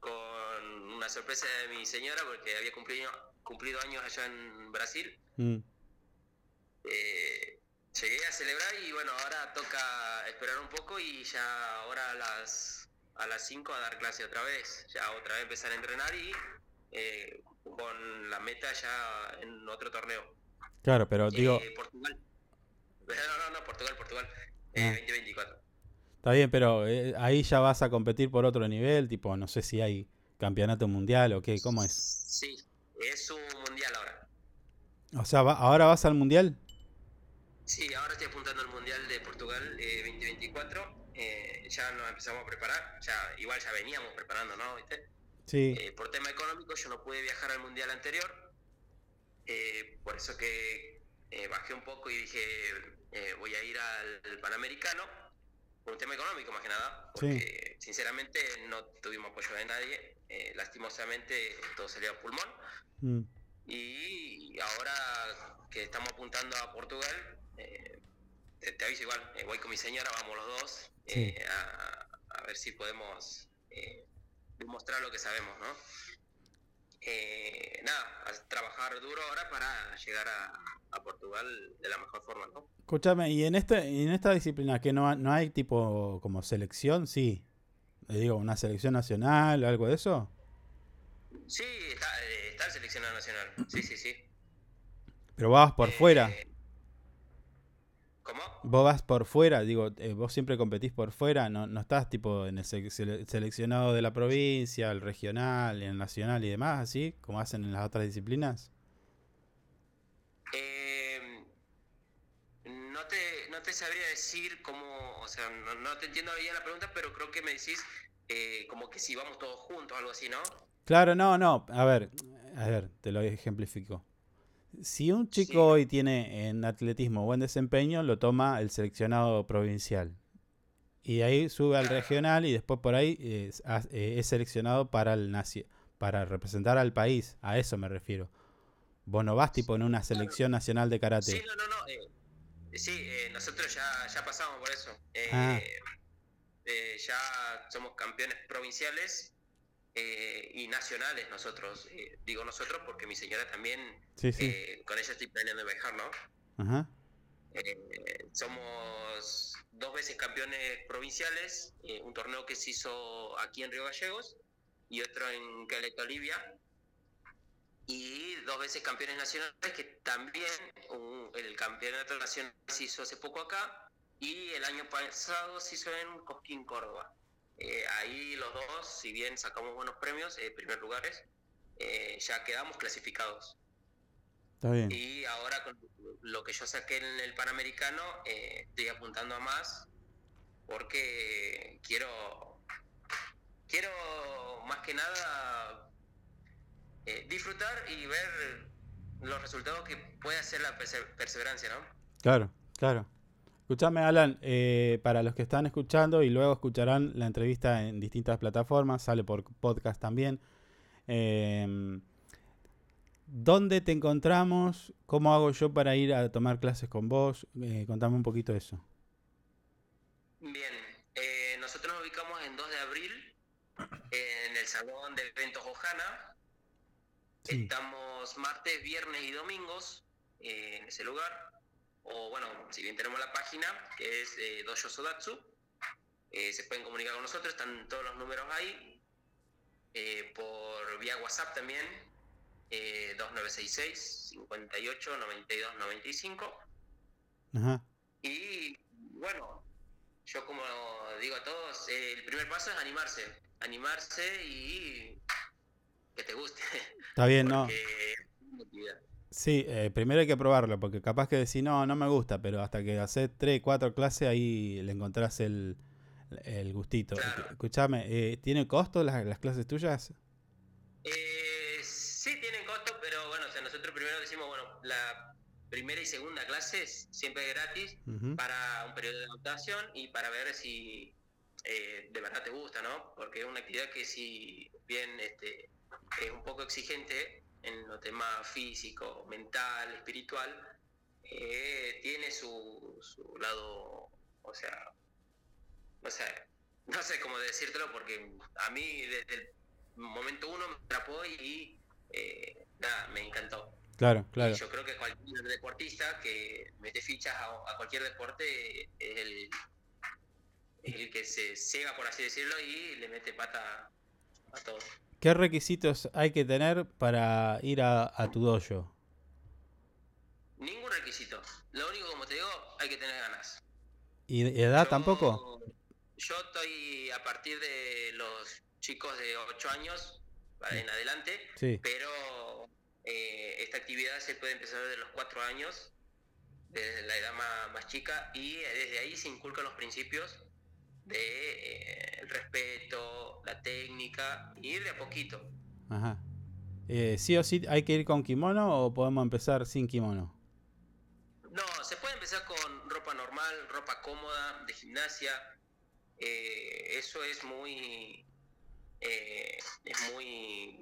con una sorpresa de mi señora porque había cumplido, cumplido años allá en Brasil. Mm. Eh, llegué a celebrar y bueno, ahora toca esperar un poco y ya ahora a las a las 5 a dar clase otra vez, ya otra vez empezar a entrenar y eh, con la meta ya en otro torneo. Claro, pero digo... Eh, Portugal. No, no, no, Portugal, Portugal. Eh, 2024. Ah. Está bien, pero eh, ahí ya vas a competir por otro nivel, tipo, no sé si hay campeonato mundial o qué, ¿cómo es? Sí, es un mundial ahora. O sea, ¿ahora vas al mundial? Sí, ahora estoy apuntando al mundial de Portugal 2024 eh, ya nos empezamos a preparar, ya igual ya veníamos preparando, ¿no? Sí. Eh, por tema económico yo no pude viajar al mundial anterior, eh, por eso que bajé un poco y dije voy a ir al Panamericano, por un tema económico más que nada, porque sinceramente no tuvimos apoyo de nadie, lastimosamente todo salió a pulmón. Mm. Y ahora que estamos apuntando a Portugal, te, aviso igual, voy con mi señora, vamos los dos, eh, a, ver si podemos eh, demostrar lo que sabemos, ¿no? Eh, nada, a trabajar duro ahora para llegar a, Portugal de la mejor forma, ¿no? Escúchame, y en este, en esta disciplina que no, no hay tipo como selección, sí. Le digo, una selección nacional o algo de eso. Sí, está, está el seleccionado nacional, sí, sí, sí. Pero vas por fuera. ¿Cómo? Vos vas por fuera, digo, eh, vos siempre competís por fuera, no, no estás tipo en el seleccionado de la provincia, el regional, el nacional y demás, así como hacen en las otras disciplinas. Eh, no, te, no no te sabría decir cómo, o sea, no, te entiendo bien la pregunta, pero creo que me decís eh, como que si vamos todos juntos, algo así, ¿no? Claro, no, no, a ver, a ver, te lo ejemplifico. Si un chico hoy tiene en atletismo buen desempeño, lo toma el seleccionado provincial. Y ahí sube al regional y después por ahí es, eh, seleccionado para el para representar al país. A eso me refiero. Vos no vas tipo en una selección nacional de karate. Sí, no, no, no. Eh, sí, eh, nosotros ya, ya pasamos por eso. Ah. ya somos campeones provinciales y nacionales nosotros. digo nosotros porque mi señora también, con ella estoy planeando viajar, ¿no? Ajá. somos dos veces campeones provinciales, eh, un torneo que se hizo aquí en Río Gallegos y otro en Caleta, Olivia, y dos veces campeones nacionales, que también el campeonato nacional se hizo hace poco acá, y el año pasado se hizo en Cosquín, Córdoba. Eh, ahí los dos, si bien sacamos buenos premios, eh, primer lugares, eh, ya quedamos clasificados. Y ahora con lo que yo saqué en el Panamericano, eh, estoy apuntando a más porque quiero, quiero más que nada disfrutar y ver los resultados que puede hacer la perseverancia, ¿no? Claro, claro. Escúchame, Alan, eh, para los que están escuchando y luego escucharán la entrevista en distintas plataformas, sale por podcast también. Eh, ¿Dónde te encontramos? ¿Cómo hago yo para ir a tomar clases con vos? Eh, contame un poquito eso. Bien, eh, nosotros nos ubicamos en 2 de abril en el Salón de Eventos Ojana. Estamos martes, viernes y domingos en ese lugar. O bueno, si bien tenemos la página, que es eh, Dojo Sodatsu, se pueden comunicar con nosotros, están todos los números ahí. por vía WhatsApp también, 2966 58 92 95. Ajá. Y bueno, yo como digo a todos, el primer paso es animarse, animarse y que te guste. Está bien, ¿no? Sí, eh, primero hay que probarlo, porque capaz que decís, no, no me gusta, pero hasta que haces 3, 4 clases, ahí le encontrás el, el gustito. Escuchame, eh, ¿tiene costo las, las clases tuyas? Eh, Sí, tienen costo, pero bueno, o sea, nosotros primero decimos, bueno, la primera y segunda clase siempre gratis para un periodo de adaptación y para ver si eh, de verdad te gusta, ¿no? Porque es una actividad que si bien este, es un poco exigente en los temas físico, mental, espiritual, eh, tiene su, su lado, o sea, no sé, no sé cómo decírtelo porque a mí desde el momento uno me atrapó y eh, nada, me encantó. Claro, claro. yo creo que cualquier deportista que mete fichas a, cualquier deporte es el, el que se cega, por así decirlo, y le mete pata a todo. ¿Qué requisitos hay que tener para ir a, tu dojo? Ningún requisito. Lo único, como te digo, hay que tener ganas. ¿Y edad tampoco? Yo estoy a partir de los chicos de 8 años en adelante, pero eh, esta actividad se puede empezar desde los cuatro años, desde la edad más, chica, y desde ahí se inculcan los principios de eh, el respeto, la técnica, y ir de a poquito. Ajá. Eh, ¿Sí o sí hay que ir con kimono o podemos empezar sin kimono? No, se puede empezar con ropa normal, ropa cómoda, de gimnasia. eso es muy eh, es muy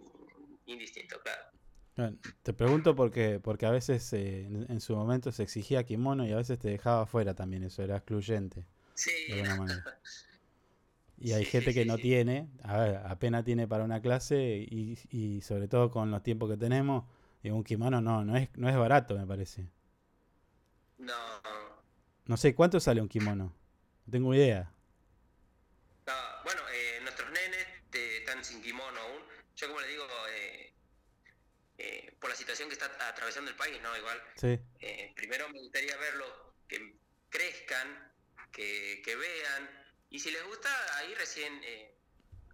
indistinto, claro. Te pregunto porque, porque a veces eh, en, su momento se exigía kimono y a veces te dejaba fuera también, eso era excluyente. Sí. Y hay gente que no tiene, a ver, apenas tiene para una clase y, y sobre todo con los tiempos que tenemos, un kimono no, no es, no es barato, me parece. No. No sé, ¿cuánto sale un kimono? No tengo idea. yo como le digo, eh, eh, por la situación que está atravesando el país, ¿no? Igual, eh, primero me gustaría verlos que crezcan, que, vean, y si les gusta, ahí recién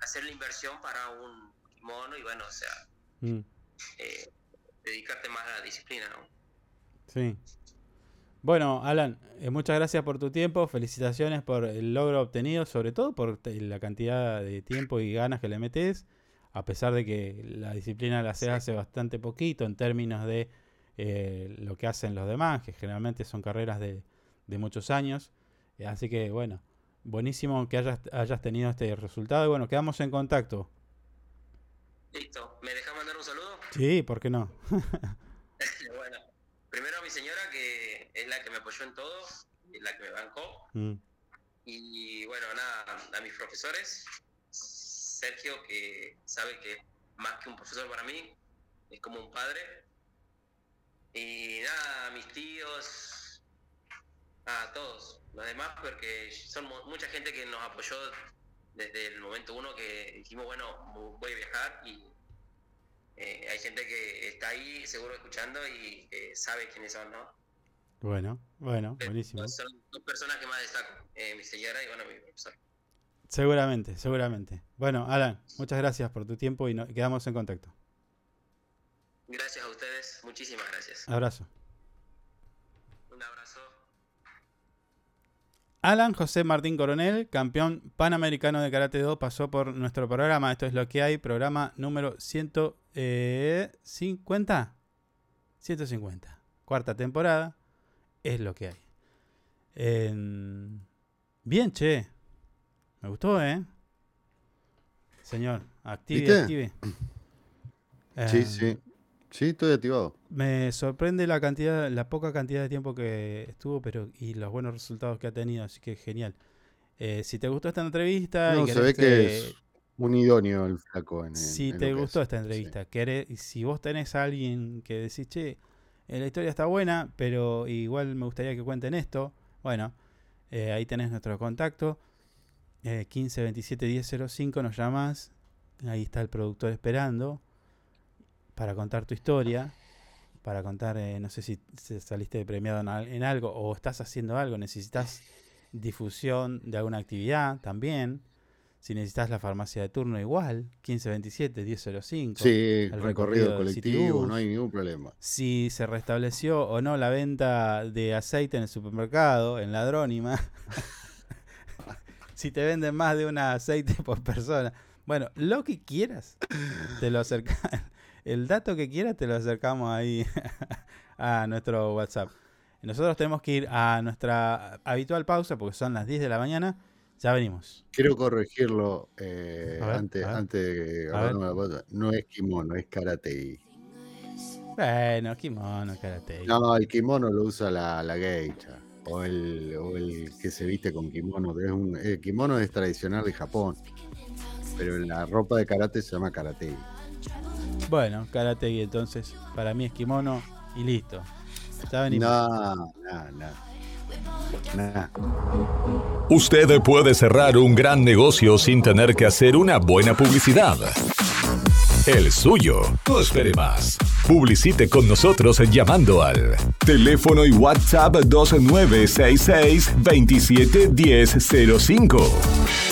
hacer la inversión para un mono y bueno, o sea, mm. dedicarte más a la disciplina, ¿no? Sí. Bueno, Alan, eh, muchas gracias por tu tiempo, felicitaciones por el logro obtenido, sobre todo por la cantidad de tiempo y ganas que le metes, a pesar de que la disciplina la hace hace bastante poquito en términos de eh, lo que hacen los demás, que generalmente son carreras de, muchos años. Eh, así que bueno, buenísimo que hayas, hayas tenido este resultado y bueno, quedamos en contacto. Listo, ¿me dejas mandar un saludo? Sí, ¿por qué no? bueno, primero a mi señora que es la que me apoyó en todo, la que me bancó. Mm. Y bueno, nada, a mis profesores, Sergio que sabe que más que un profesor para mí, es como un padre. Y nada, a mis tíos, a todos, los demás, porque son mucha gente que nos apoyó desde el momento uno que dijimos, bueno, voy a viajar y eh, hay gente que está ahí seguro escuchando y sabe quiénes son, ¿no? Bueno, bueno, eh, buenísimo. Son dos personas que más destaco, eh, mi señora y bueno, mi profesor. Seguramente, seguramente. Bueno, Alan, muchas gracias por tu tiempo y quedamos en contacto. Gracias a ustedes, muchísimas gracias. Abrazo. Un abrazo. Alan José Martín Coronel, campeón panamericano de Karate Do, pasó por nuestro programa. Esto es lo que hay, programa número 150. 150. Cuarta temporada. Es lo que hay. Bien, che. Me gustó, ¿eh? Señor, active, active. Sí, em, sí. Sí, estoy activado. Me sorprende la cantidad, la poca cantidad de tiempo que estuvo, pero y los buenos resultados que ha tenido, así que genial. Eh, si te gustó esta entrevista, no, se ve que es un idóneo el flaco. En, si te gustó esta entrevista, y si vos tenés a alguien que decís, che, eh, la historia está buena, pero igual me gustaría que cuenten esto, bueno, eh, ahí tenés nuestro contacto. 15 27 10 05 nos llamas. Ahí está el productor esperando para contar tu historia, para contar, eh, no sé si saliste premiado en, algo o estás haciendo algo, necesitas difusión de alguna actividad también. Si necesitas la farmacia de turno igual, 1527 1005. Sí, el recorrido, colectivo, no hay ningún problema. Si se restableció o no la venta de aceite en el supermercado, en Ladrónima. si te venden más de un aceite por persona. Bueno, lo que quieras, te lo acercas el dato que quieras te lo acercamos ahí a nuestro WhatsApp. Nosotros tenemos que ir a nuestra habitual pausa porque son las 10 de la mañana. Ya venimos. Quiero corregirlo eh, antes, antes de pausa. No es kimono, es karate. Bueno, kimono, karate. No, el kimono lo usa la, la geisha. O el, o el que se viste con kimono. Es un, el kimono es tradicional de Japón. Pero la ropa de karate se llama karate. Bueno, karate y entonces, para mí es kimono y listo. No, no, no. Usted puede cerrar un gran negocio sin tener que hacer una buena publicidad. El suyo. No espere más. Publicite con nosotros llamando al teléfono y WhatsApp 2966 271005.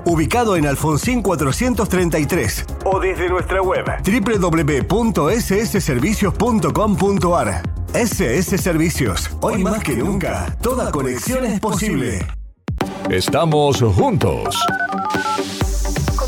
ubicado en Alfonsín 433. O desde nuestra web www.ssservicios.com .com.ar SS Servicios. Hoy más que nunca, toda conexión es posible. Estamos juntos.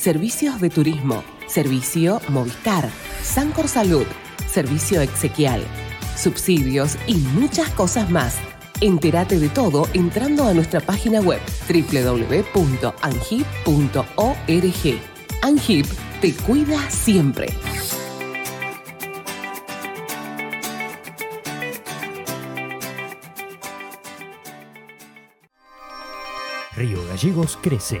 servicios de turismo, servicio Movistar, Sancor Salud, servicio exequial, subsidios y muchas cosas más. Entérate de todo entrando a nuestra página web www.angip.org. Angip te cuida siempre. Río Gallegos crece.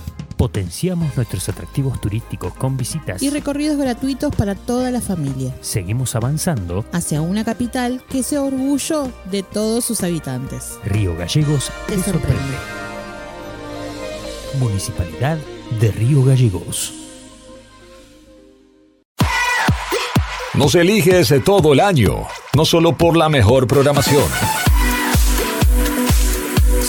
Potenciamos nuestros atractivos turísticos con visitas. Y recorridos gratuitos para toda la familia. Seguimos avanzando. Hacia una capital que sea orgullo de todos sus habitantes. Río Gallegos Te sorprende. Municipalidad de Río Gallegos. Nos eliges todo el año, no solo por la mejor programación,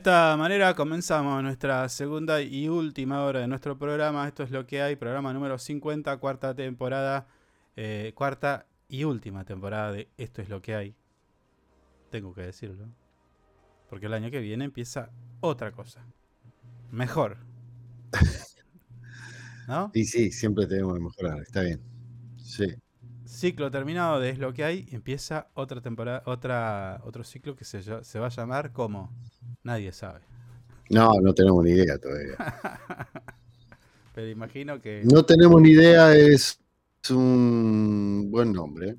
Esta manera comenzamos nuestra segunda y última hora de nuestro programa. Esto es lo que hay, programa número 50, cuarta temporada, eh, cuarta y última temporada de Esto es lo que hay. Tengo que decirlo. Porque el año que viene empieza otra cosa. Mejor. ¿No? Y sí, siempre tenemos que mejorar, está bien. Sí. Ciclo terminado de Es lo que hay, empieza otra temporada, otra, otro ciclo que se, se va a llamar como Nadie sabe. No, no tenemos ni idea todavía. Pero imagino que. No tenemos ni idea, es un buen nombre.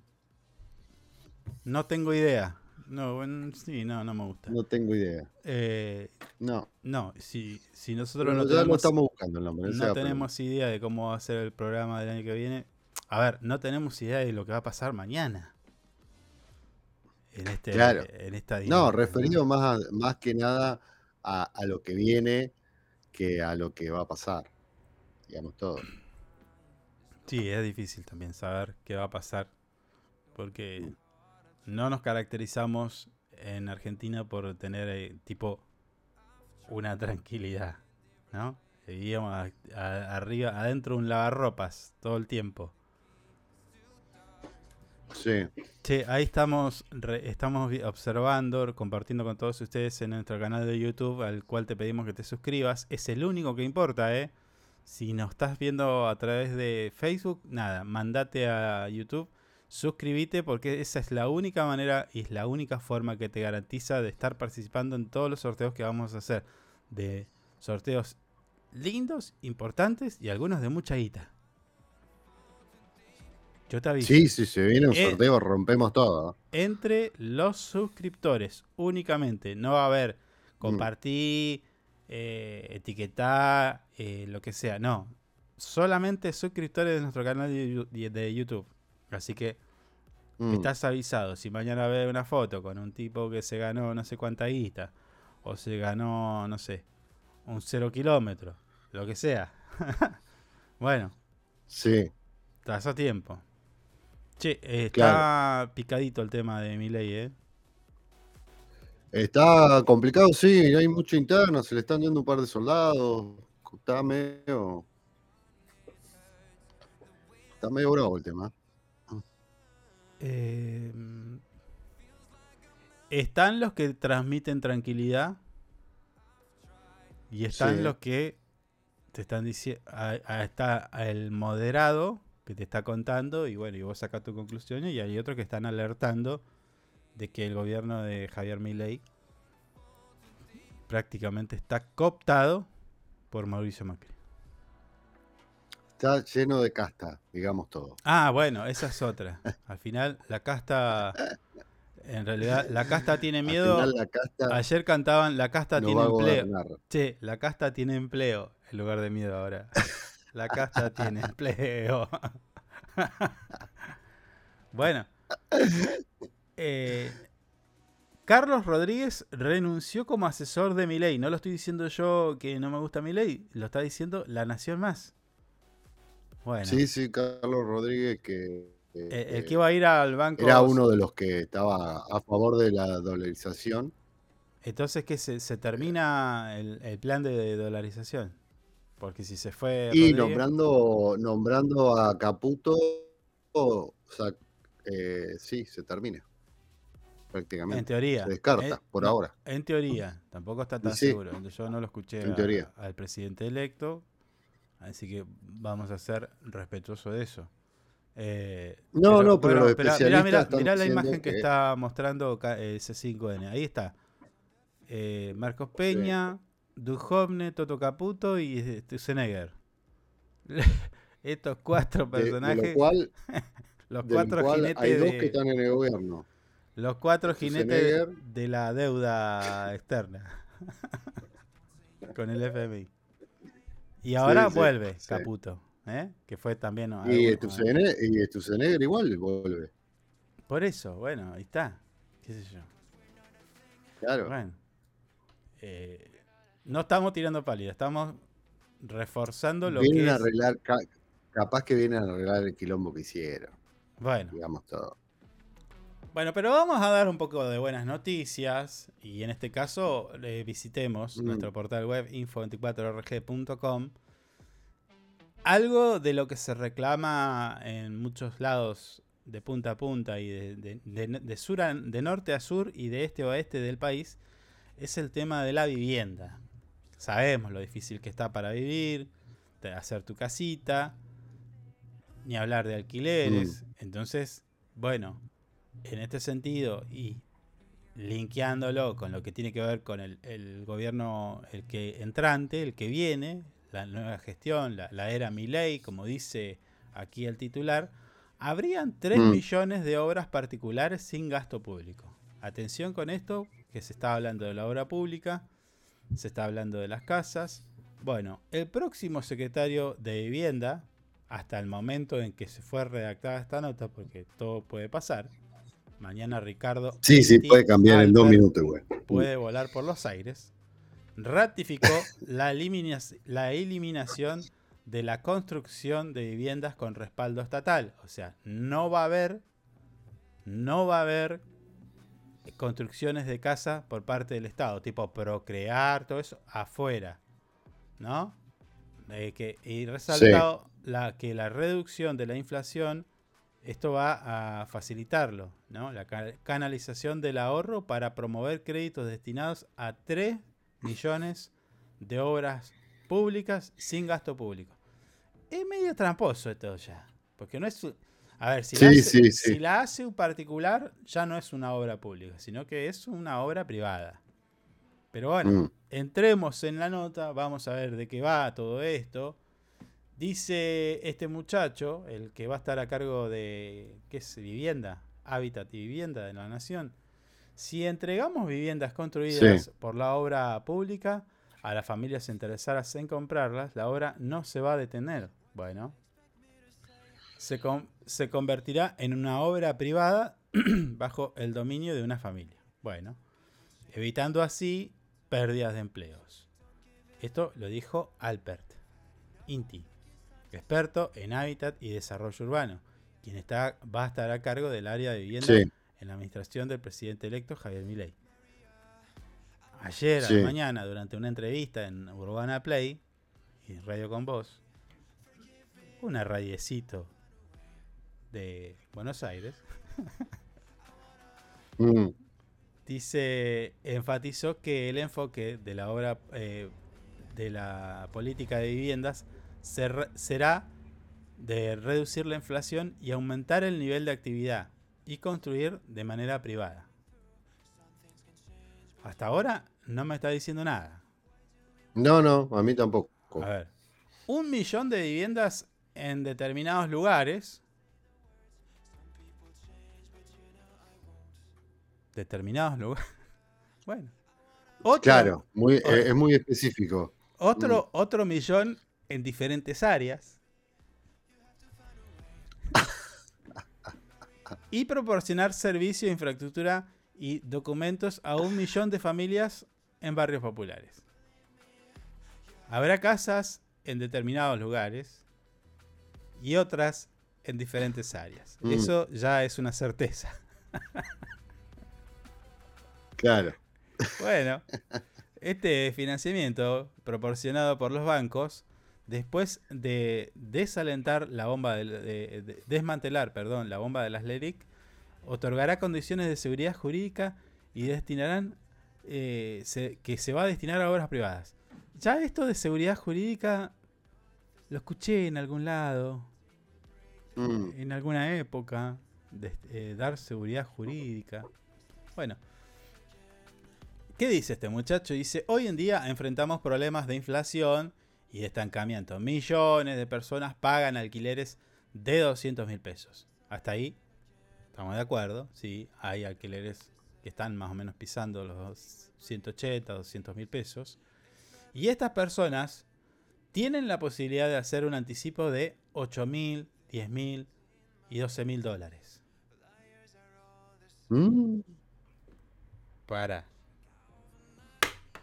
No tengo idea. No, sí, no, no me gusta. No tengo idea. Eh, no. No, si, si nosotros no tenemos, estamos buscando el nombre. No tenemos idea de cómo va a ser el programa del año que viene. A ver, no tenemos idea de lo que va a pasar mañana en, este, claro. en esta No, referido más, más que nada a, lo que viene que a lo que va a pasar. Digamos todo. Sí, es difícil también saber qué va a pasar. Porque no nos caracterizamos en Argentina por tener eh, tipo una tranquilidad, ¿no? Vivíamos arriba, adentro de un lavarropas todo el tiempo. Sí. Sí, ahí estamos, estamos observando, compartiendo con todos ustedes en nuestro canal de YouTube, al cual te pedimos que te suscribas. Es el único que importa, ¿eh? Si nos estás viendo a través de Facebook, nada, mandate a YouTube, suscríbete porque esa es la única manera y es la única forma que te garantiza de estar participando en todos los sorteos que vamos a hacer. De sorteos lindos, importantes y algunos de mucha guita. Yo te aviso. Sí, sí, se viene un eh, sorteo, rompemos todo. Entre los suscriptores únicamente. No va a haber mm. compartir, eh, etiquetar, eh, lo que sea. No. Solamente suscriptores de nuestro canal de YouTube. Así que mm. estás avisado. Si mañana ves una foto con un tipo que se ganó no sé cuánta guita, o se ganó, no sé, un cero kilómetro, lo que sea. bueno. Sí. Estás a tiempo. Che, está picadito el tema de mi ley, ¿eh? Está complicado, sí, hay mucho interno, se le están yendo un par de soldados, está medio... Está medio bravo el tema. Eh, están los que transmiten tranquilidad y están los que te están diciendo, está el moderado que te está contando y bueno, y vos sacas tus conclusiones y hay otros que están alertando de que el gobierno de Javier Milei prácticamente está cooptado por Mauricio Macri. Está lleno de casta, digamos todo. Ah, bueno, esa es otra. Al final, la casta, en realidad, la casta tiene miedo. Ayer cantaban, la casta tiene empleo. Che, la casta tiene empleo en lugar de miedo ahora. La casta tiene empleo. bueno. Eh, Carlos Rodríguez renunció como asesor de Milei. No lo estoy diciendo yo que no me gusta Milei, lo está diciendo La Nación Más. Bueno. Sí, sí, Carlos Rodríguez que... Eh, el que iba a ir al banco... Era uno de los que estaba a favor de la dolarización. Entonces, ¿qué se, se termina el plan de dolarización? Porque si se fue. Y nombrando, nombrando a Caputo, o sea, eh, sí, se termina. Prácticamente. En teoría. Se descarta, por ahora. En teoría, tampoco está tan seguro. Yo no lo escuché al presidente electo, así que vamos a ser respetuosos de eso. Eh, no, no, pero, mira, la imagen que, está mostrando ese 5N. Ahí está. Eh, Marcos Peña, Duhovne, Toto Caputo y Senegger. Estos cuatro personajes. los cuatro jinetes. Hay dos que están en el gobierno. Los cuatro jinetes de la deuda externa. Con el FMI. Y ahora vuelve Caputo, ¿eh? que fue también. Y Stusenegger igual vuelve. Por eso, bueno, ahí está. ¿Qué sé yo? Claro. Bueno. Eh, no estamos tirando pálida, estamos reforzando lo que. A arreglar, capaz que vienen a arreglar el quilombo que hicieron. Bueno. Digamos todo. Bueno, pero vamos a dar un poco de buenas noticias y en este caso visitemos mm. nuestro portal web info24rg.com. Algo de lo que se reclama en muchos lados de punta a punta y de, sur de norte a sur y de este a oeste del país es el tema de la vivienda. Sabemos lo difícil que está para vivir, de hacer tu casita, ni hablar de alquileres. Mm. Entonces, bueno, en este sentido y linkeándolo con lo que tiene que ver con el, gobierno, el que entrante, el que viene, la nueva gestión, la, la era ley como dice aquí el titular, habrían 3 mm. millones de obras particulares sin gasto público. Atención con esto, que se está hablando de la obra pública, se está hablando de las casas. Bueno, el próximo secretario de Vivienda, hasta el momento en que se fue redactada esta nota, porque todo puede pasar, mañana Ricardo... Sí, sí, puede cambiar en dos minutos, güey. Puede volar por los aires. Ratificó la, la eliminación de la construcción de viviendas con respaldo estatal. O sea, no va a haber, no va a haber construcciones de casa por parte del Estado, tipo procrear, todo eso, afuera. ¿No? que, y resaltado la, que la reducción de la inflación, esto va a facilitarlo, ¿no? La canalización del ahorro para promover créditos destinados a 3 millones de obras públicas sin gasto público. Es medio tramposo esto ya. Porque no es. A ver, si, la hace, un particular, ya no es una obra pública, sino que es una obra privada. Pero bueno, mm. entremos en la nota, vamos a ver de qué va todo esto. Dice este muchacho, el que va a estar a cargo de, ¿qué es? Vivienda, hábitat y vivienda de la nación. Si entregamos viviendas construidas por la obra pública, a las familias interesadas en comprarlas, la obra no se va a detener. Bueno, se, se convertirá en una obra privada bajo el dominio de una familia. Bueno, evitando así pérdidas de empleos. Esto lo dijo Alpert Inti, experto en hábitat y desarrollo urbano, quien está, va a estar a cargo del área de vivienda en la administración del presidente electo Javier Milei ayer a la mañana, durante una entrevista en Urbana Play y Radio con Voz, una radiecito de Buenos Aires, mm. dice, enfatizó que el enfoque de la obra eh, de la política de viviendas será de reducir la inflación y aumentar el nivel de actividad y construir de manera privada. Hasta ahora no me está diciendo nada. No, no, a mí tampoco. A ver. Un millón de viviendas en determinados lugares. Determinados lugares. bueno. claro, muy, eh, es muy específico. Otro, mm. otro millón en diferentes áreas. y proporcionar servicio, infraestructura y documentos a un millón de familias en barrios populares. Habrá casas en determinados lugares y otras en diferentes áreas. Mm. Eso ya es una certeza. claro. Bueno, este financiamiento proporcionado por los bancos, después de desalentar la bomba de, desmantelar, perdón, la bomba de las LERIC, otorgará condiciones de seguridad jurídica y destinarán eh, que se va a destinar a obras privadas. Ya esto de seguridad jurídica lo escuché en algún lado, mm. en alguna época, de, eh, dar seguridad jurídica. Bueno, ¿qué dice este muchacho? Dice, hoy en día enfrentamos problemas de inflación y de estancamiento. Millones de personas pagan alquileres de 200 mil pesos. Hasta ahí Estamos de acuerdo, sí, hay alquileres que están más o menos pisando los 180, 200 mil pesos. Y estas personas tienen la posibilidad de hacer un anticipo de 8 mil, 10 mil y 12 mil dólares. Mm. Para.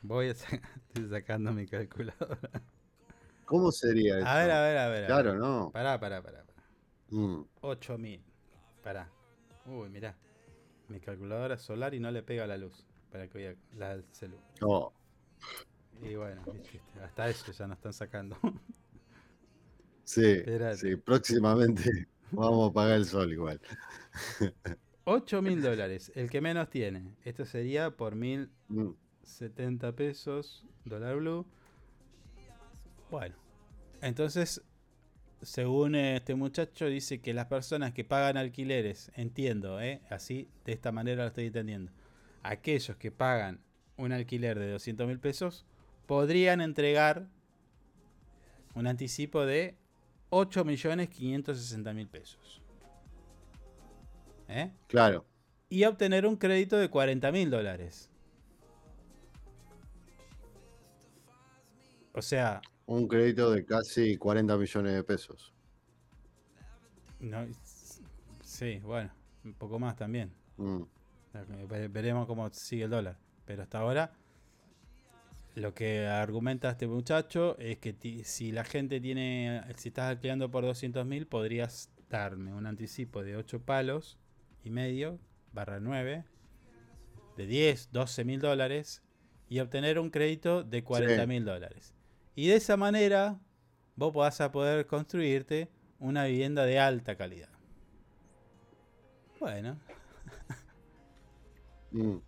Voy a estoy sacando mi calculadora. ¿Cómo sería eso? A ver, a ver, a ver. Claro, no. Pará, pará, pará. 8 mm. mil. Pará. Uy, mirá. mi calculadora solar y no le pega la luz para que vea la del celular. Oh. Y bueno, hasta eso ya nos están sacando. Sí, sí, próximamente vamos a pagar el sol igual. 8 mil dólares, el que menos tiene. Esto sería por mil 70 mm. pesos, dólar blue. Bueno, entonces, según este muchacho, dice que las personas que pagan alquileres, entiendo, ¿eh? así de esta manera lo estoy entendiendo, aquellos que pagan un alquiler de 200 mil pesos podrían entregar un anticipo de 8 millones 560 mil pesos. ¿Eh? Claro. Y obtener un crédito de 40 mil dólares. O sea... Un crédito de casi 40 millones de pesos. sí, bueno, un poco más también. Mm. Veremos cómo sigue el dólar. Pero hasta ahora, lo que argumenta este muchacho es que si la gente tiene, si estás alquilando por 200 mil, podrías darme un anticipo de 8 palos y medio, barra 9, de 10, 12 mil dólares y obtener un crédito de 40 mil dólares. Y de esa manera vos vas a poder construirte una vivienda de alta calidad. Bueno. Mm.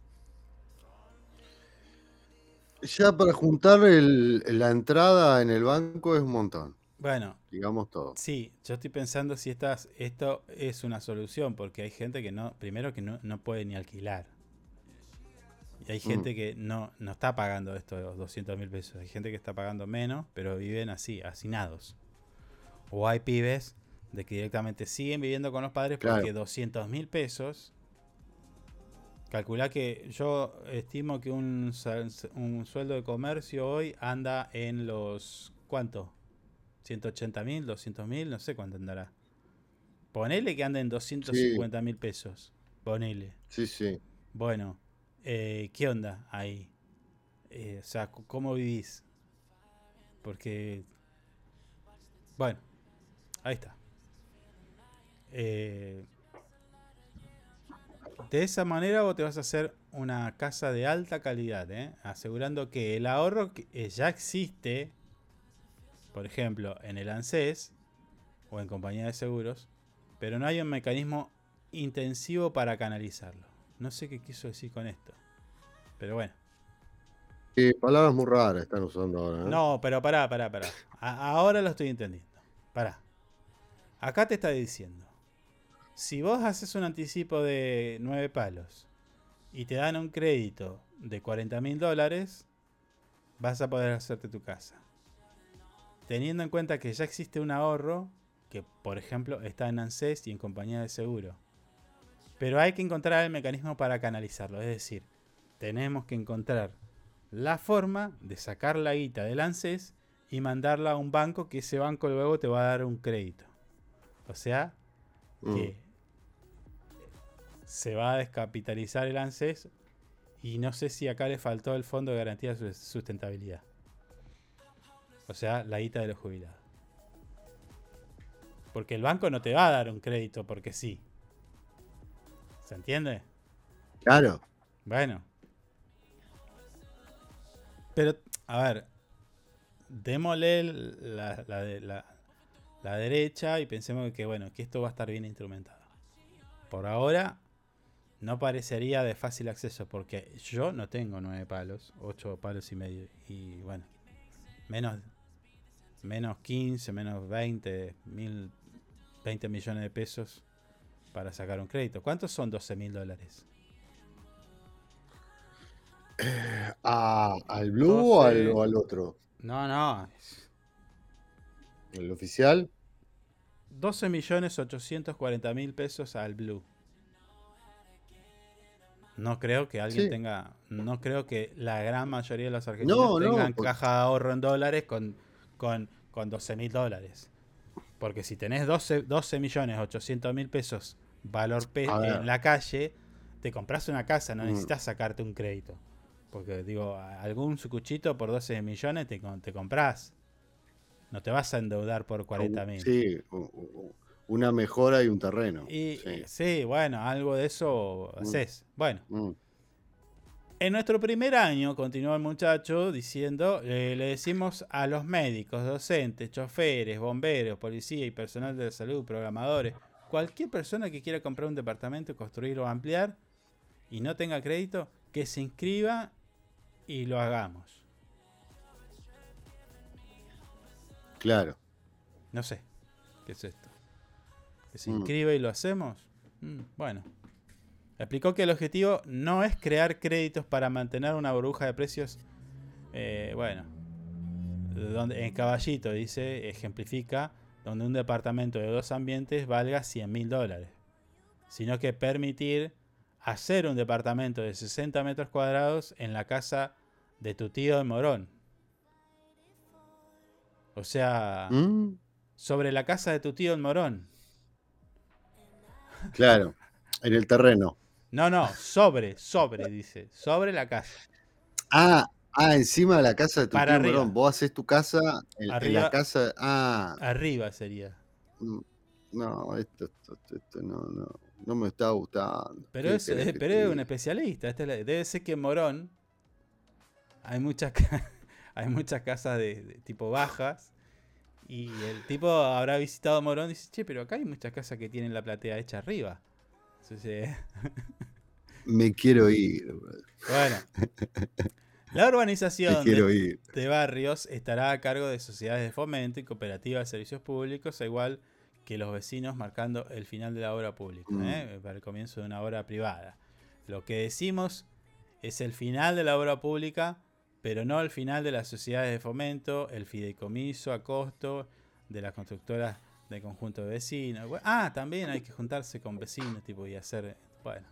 Ya para juntar la entrada en el banco es un montón. Bueno, digamos todo. Sí, yo estoy pensando si estás, esto es una solución, porque hay gente que no, primero que no, puede ni alquilar. Y hay mm. gente que no, no está pagando estos 200 mil pesos. Hay gente que está pagando menos, pero viven así, hacinados. O hay pibes de que directamente siguen viviendo con los padres porque 200 mil pesos. Calcula que yo estimo que un, un sueldo de comercio hoy anda en los. ¿Cuánto? 180 mil, 200 mil, no sé cuánto andará. Ponele que anda en 250 mil pesos. Ponele. Sí, sí. Bueno, eh, ¿qué onda ahí? Eh, o sea, ¿cómo vivís? Porque. Bueno, ahí está. Eh, de esa manera vos te vas a hacer una casa de alta calidad, asegurando que el ahorro que ya existe por ejemplo, en el ANSES o en compañía de seguros, pero no hay un mecanismo intensivo para canalizarlo. No sé qué quiso decir con esto, pero bueno. Sí, palabras muy raras están usando ahora. ¿eh? No, pero pará, pará, pará. ahora lo estoy entendiendo. Pará. Acá te está diciendo, si vos haces un anticipo de 9 palos y te dan un crédito de 40 mil dólares, vas a poder hacerte tu casa teniendo en cuenta que ya existe un ahorro que, por ejemplo, está en ANSES y en compañía de seguro. Pero hay que encontrar el mecanismo para canalizarlo. Es decir, tenemos que encontrar la forma de sacar la guita del ANSES y mandarla a un banco que ese banco luego te va a dar un crédito. O sea, mm. que se va a descapitalizar el ANSES y no sé si acá le faltó el Fondo de Garantía de Sustentabilidad. O sea, la guita de los jubilados. Porque el banco no te va a dar un crédito porque sí. ¿Se entiende? Claro. Bueno. Pero, a ver, démosle la, la, la, derecha y pensemos que, bueno, que esto va a estar bien instrumentado. Por ahora, no parecería de fácil acceso porque yo no tengo nueve palos, ocho palos y medio. Y bueno, menos menos 15, menos 20, mil, 20 millones de pesos para sacar un crédito. ¿Cuántos son 12 mil dólares? ¿Al Blue o, al, otro? No, no. ¿El oficial? 12 millones 840 mil pesos al Blue. No creo que alguien tenga. No creo que la gran mayoría de los argentinos tengan caja de ahorro en dólares con con, con 12 mil dólares. Porque si tenés 12, 12 millones 800 mil pesos valor en la calle, te compras una casa, no mm. necesitas sacarte un crédito. Porque digo, algún sucuchito por 12 millones te, te compras. No te vas a endeudar por 40 mil. Sí, una mejora y un terreno. Y, sí. bueno, algo de eso mm. haces. Bueno. Mm. En nuestro primer año, continuó el muchacho diciendo, le decimos a los médicos, docentes, choferes, bomberos, policía y personal de salud, programadores, cualquier persona que quiera comprar un departamento, construir o ampliar y no tenga crédito, que se inscriba y lo hagamos. Claro. No sé. ¿Qué es esto? ¿Que se mm. inscriba y lo hacemos? Mm, bueno. Explicó que el objetivo no es crear créditos para mantener una burbuja de precios. Eh, bueno. Donde, en Caballito dice, ejemplifica, donde un departamento de dos ambientes valga 100 mil dólares. Sino que permitir hacer un departamento de 60 metros cuadrados en la casa de tu tío de Morón. O sea, mm. sobre la casa de tu tío en Morón. Claro, en el terreno. No, no, sobre, sobre, dice. Sobre la casa. Ah, ah, encima de la casa de tu tío Morón. Vos haces tu casa en, la casa. Ah. Arriba sería. Mm, no, esto, esto, no, no, no me está gustando. Pero es, pero es un especialista. Este debe ser que en Morón hay muchas, hay muchas casas de, tipo bajas. Y el tipo habrá visitado Morón y dice, che, pero acá hay muchas casas que tienen la platea hecha arriba. Me quiero ir. Bueno. La urbanización de, barrios estará a cargo de sociedades de fomento y cooperativas de servicios públicos, igual que los vecinos marcando el final de la obra pública, mm. ¿eh? para el comienzo de una obra privada. Lo que decimos es el final de la obra pública pero no al final de las sociedades de fomento, el fideicomiso a costo de las constructoras de conjunto de vecinos. Ah, también hay que juntarse con vecinos tipo y hacer, bueno.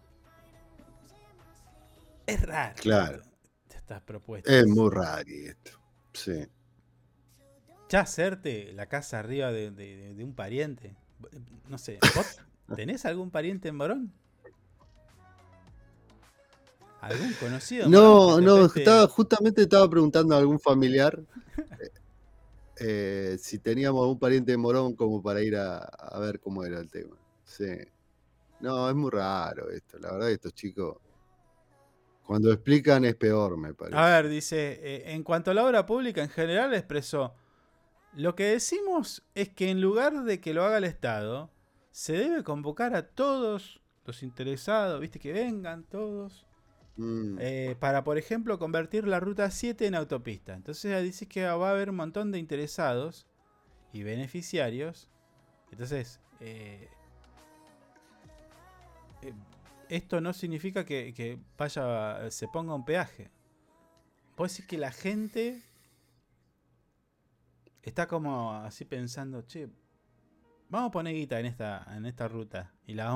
Es raro. Claro. Estas propuestas. Es muy raro esto. Sí. Ya hacerte la casa arriba de, un pariente. No sé, ¿vos tenés algún pariente en Morón? ¿Algún conocido? No, no, estaba, justamente estaba preguntando a algún familiar eh, si teníamos algún pariente de Morón como para ir a, ver cómo era el tema. Sí. No, es muy raro esto. La verdad, estos chicos, cuando explican es peor, me parece. A ver, dice, eh, en cuanto a la obra pública en general expresó, lo que decimos es que en lugar de que lo haga el Estado, se debe convocar a todos los interesados, viste, que vengan todos Mm. Eh, para, por ejemplo, convertir la ruta 7 en autopista. Entonces dice que va a haber un montón de interesados y beneficiarios. Entonces, eh, esto no significa que, vaya, se ponga un peaje. Puede decir que la gente está como así pensando, che, vamos a poner guita en esta, en esta ruta y la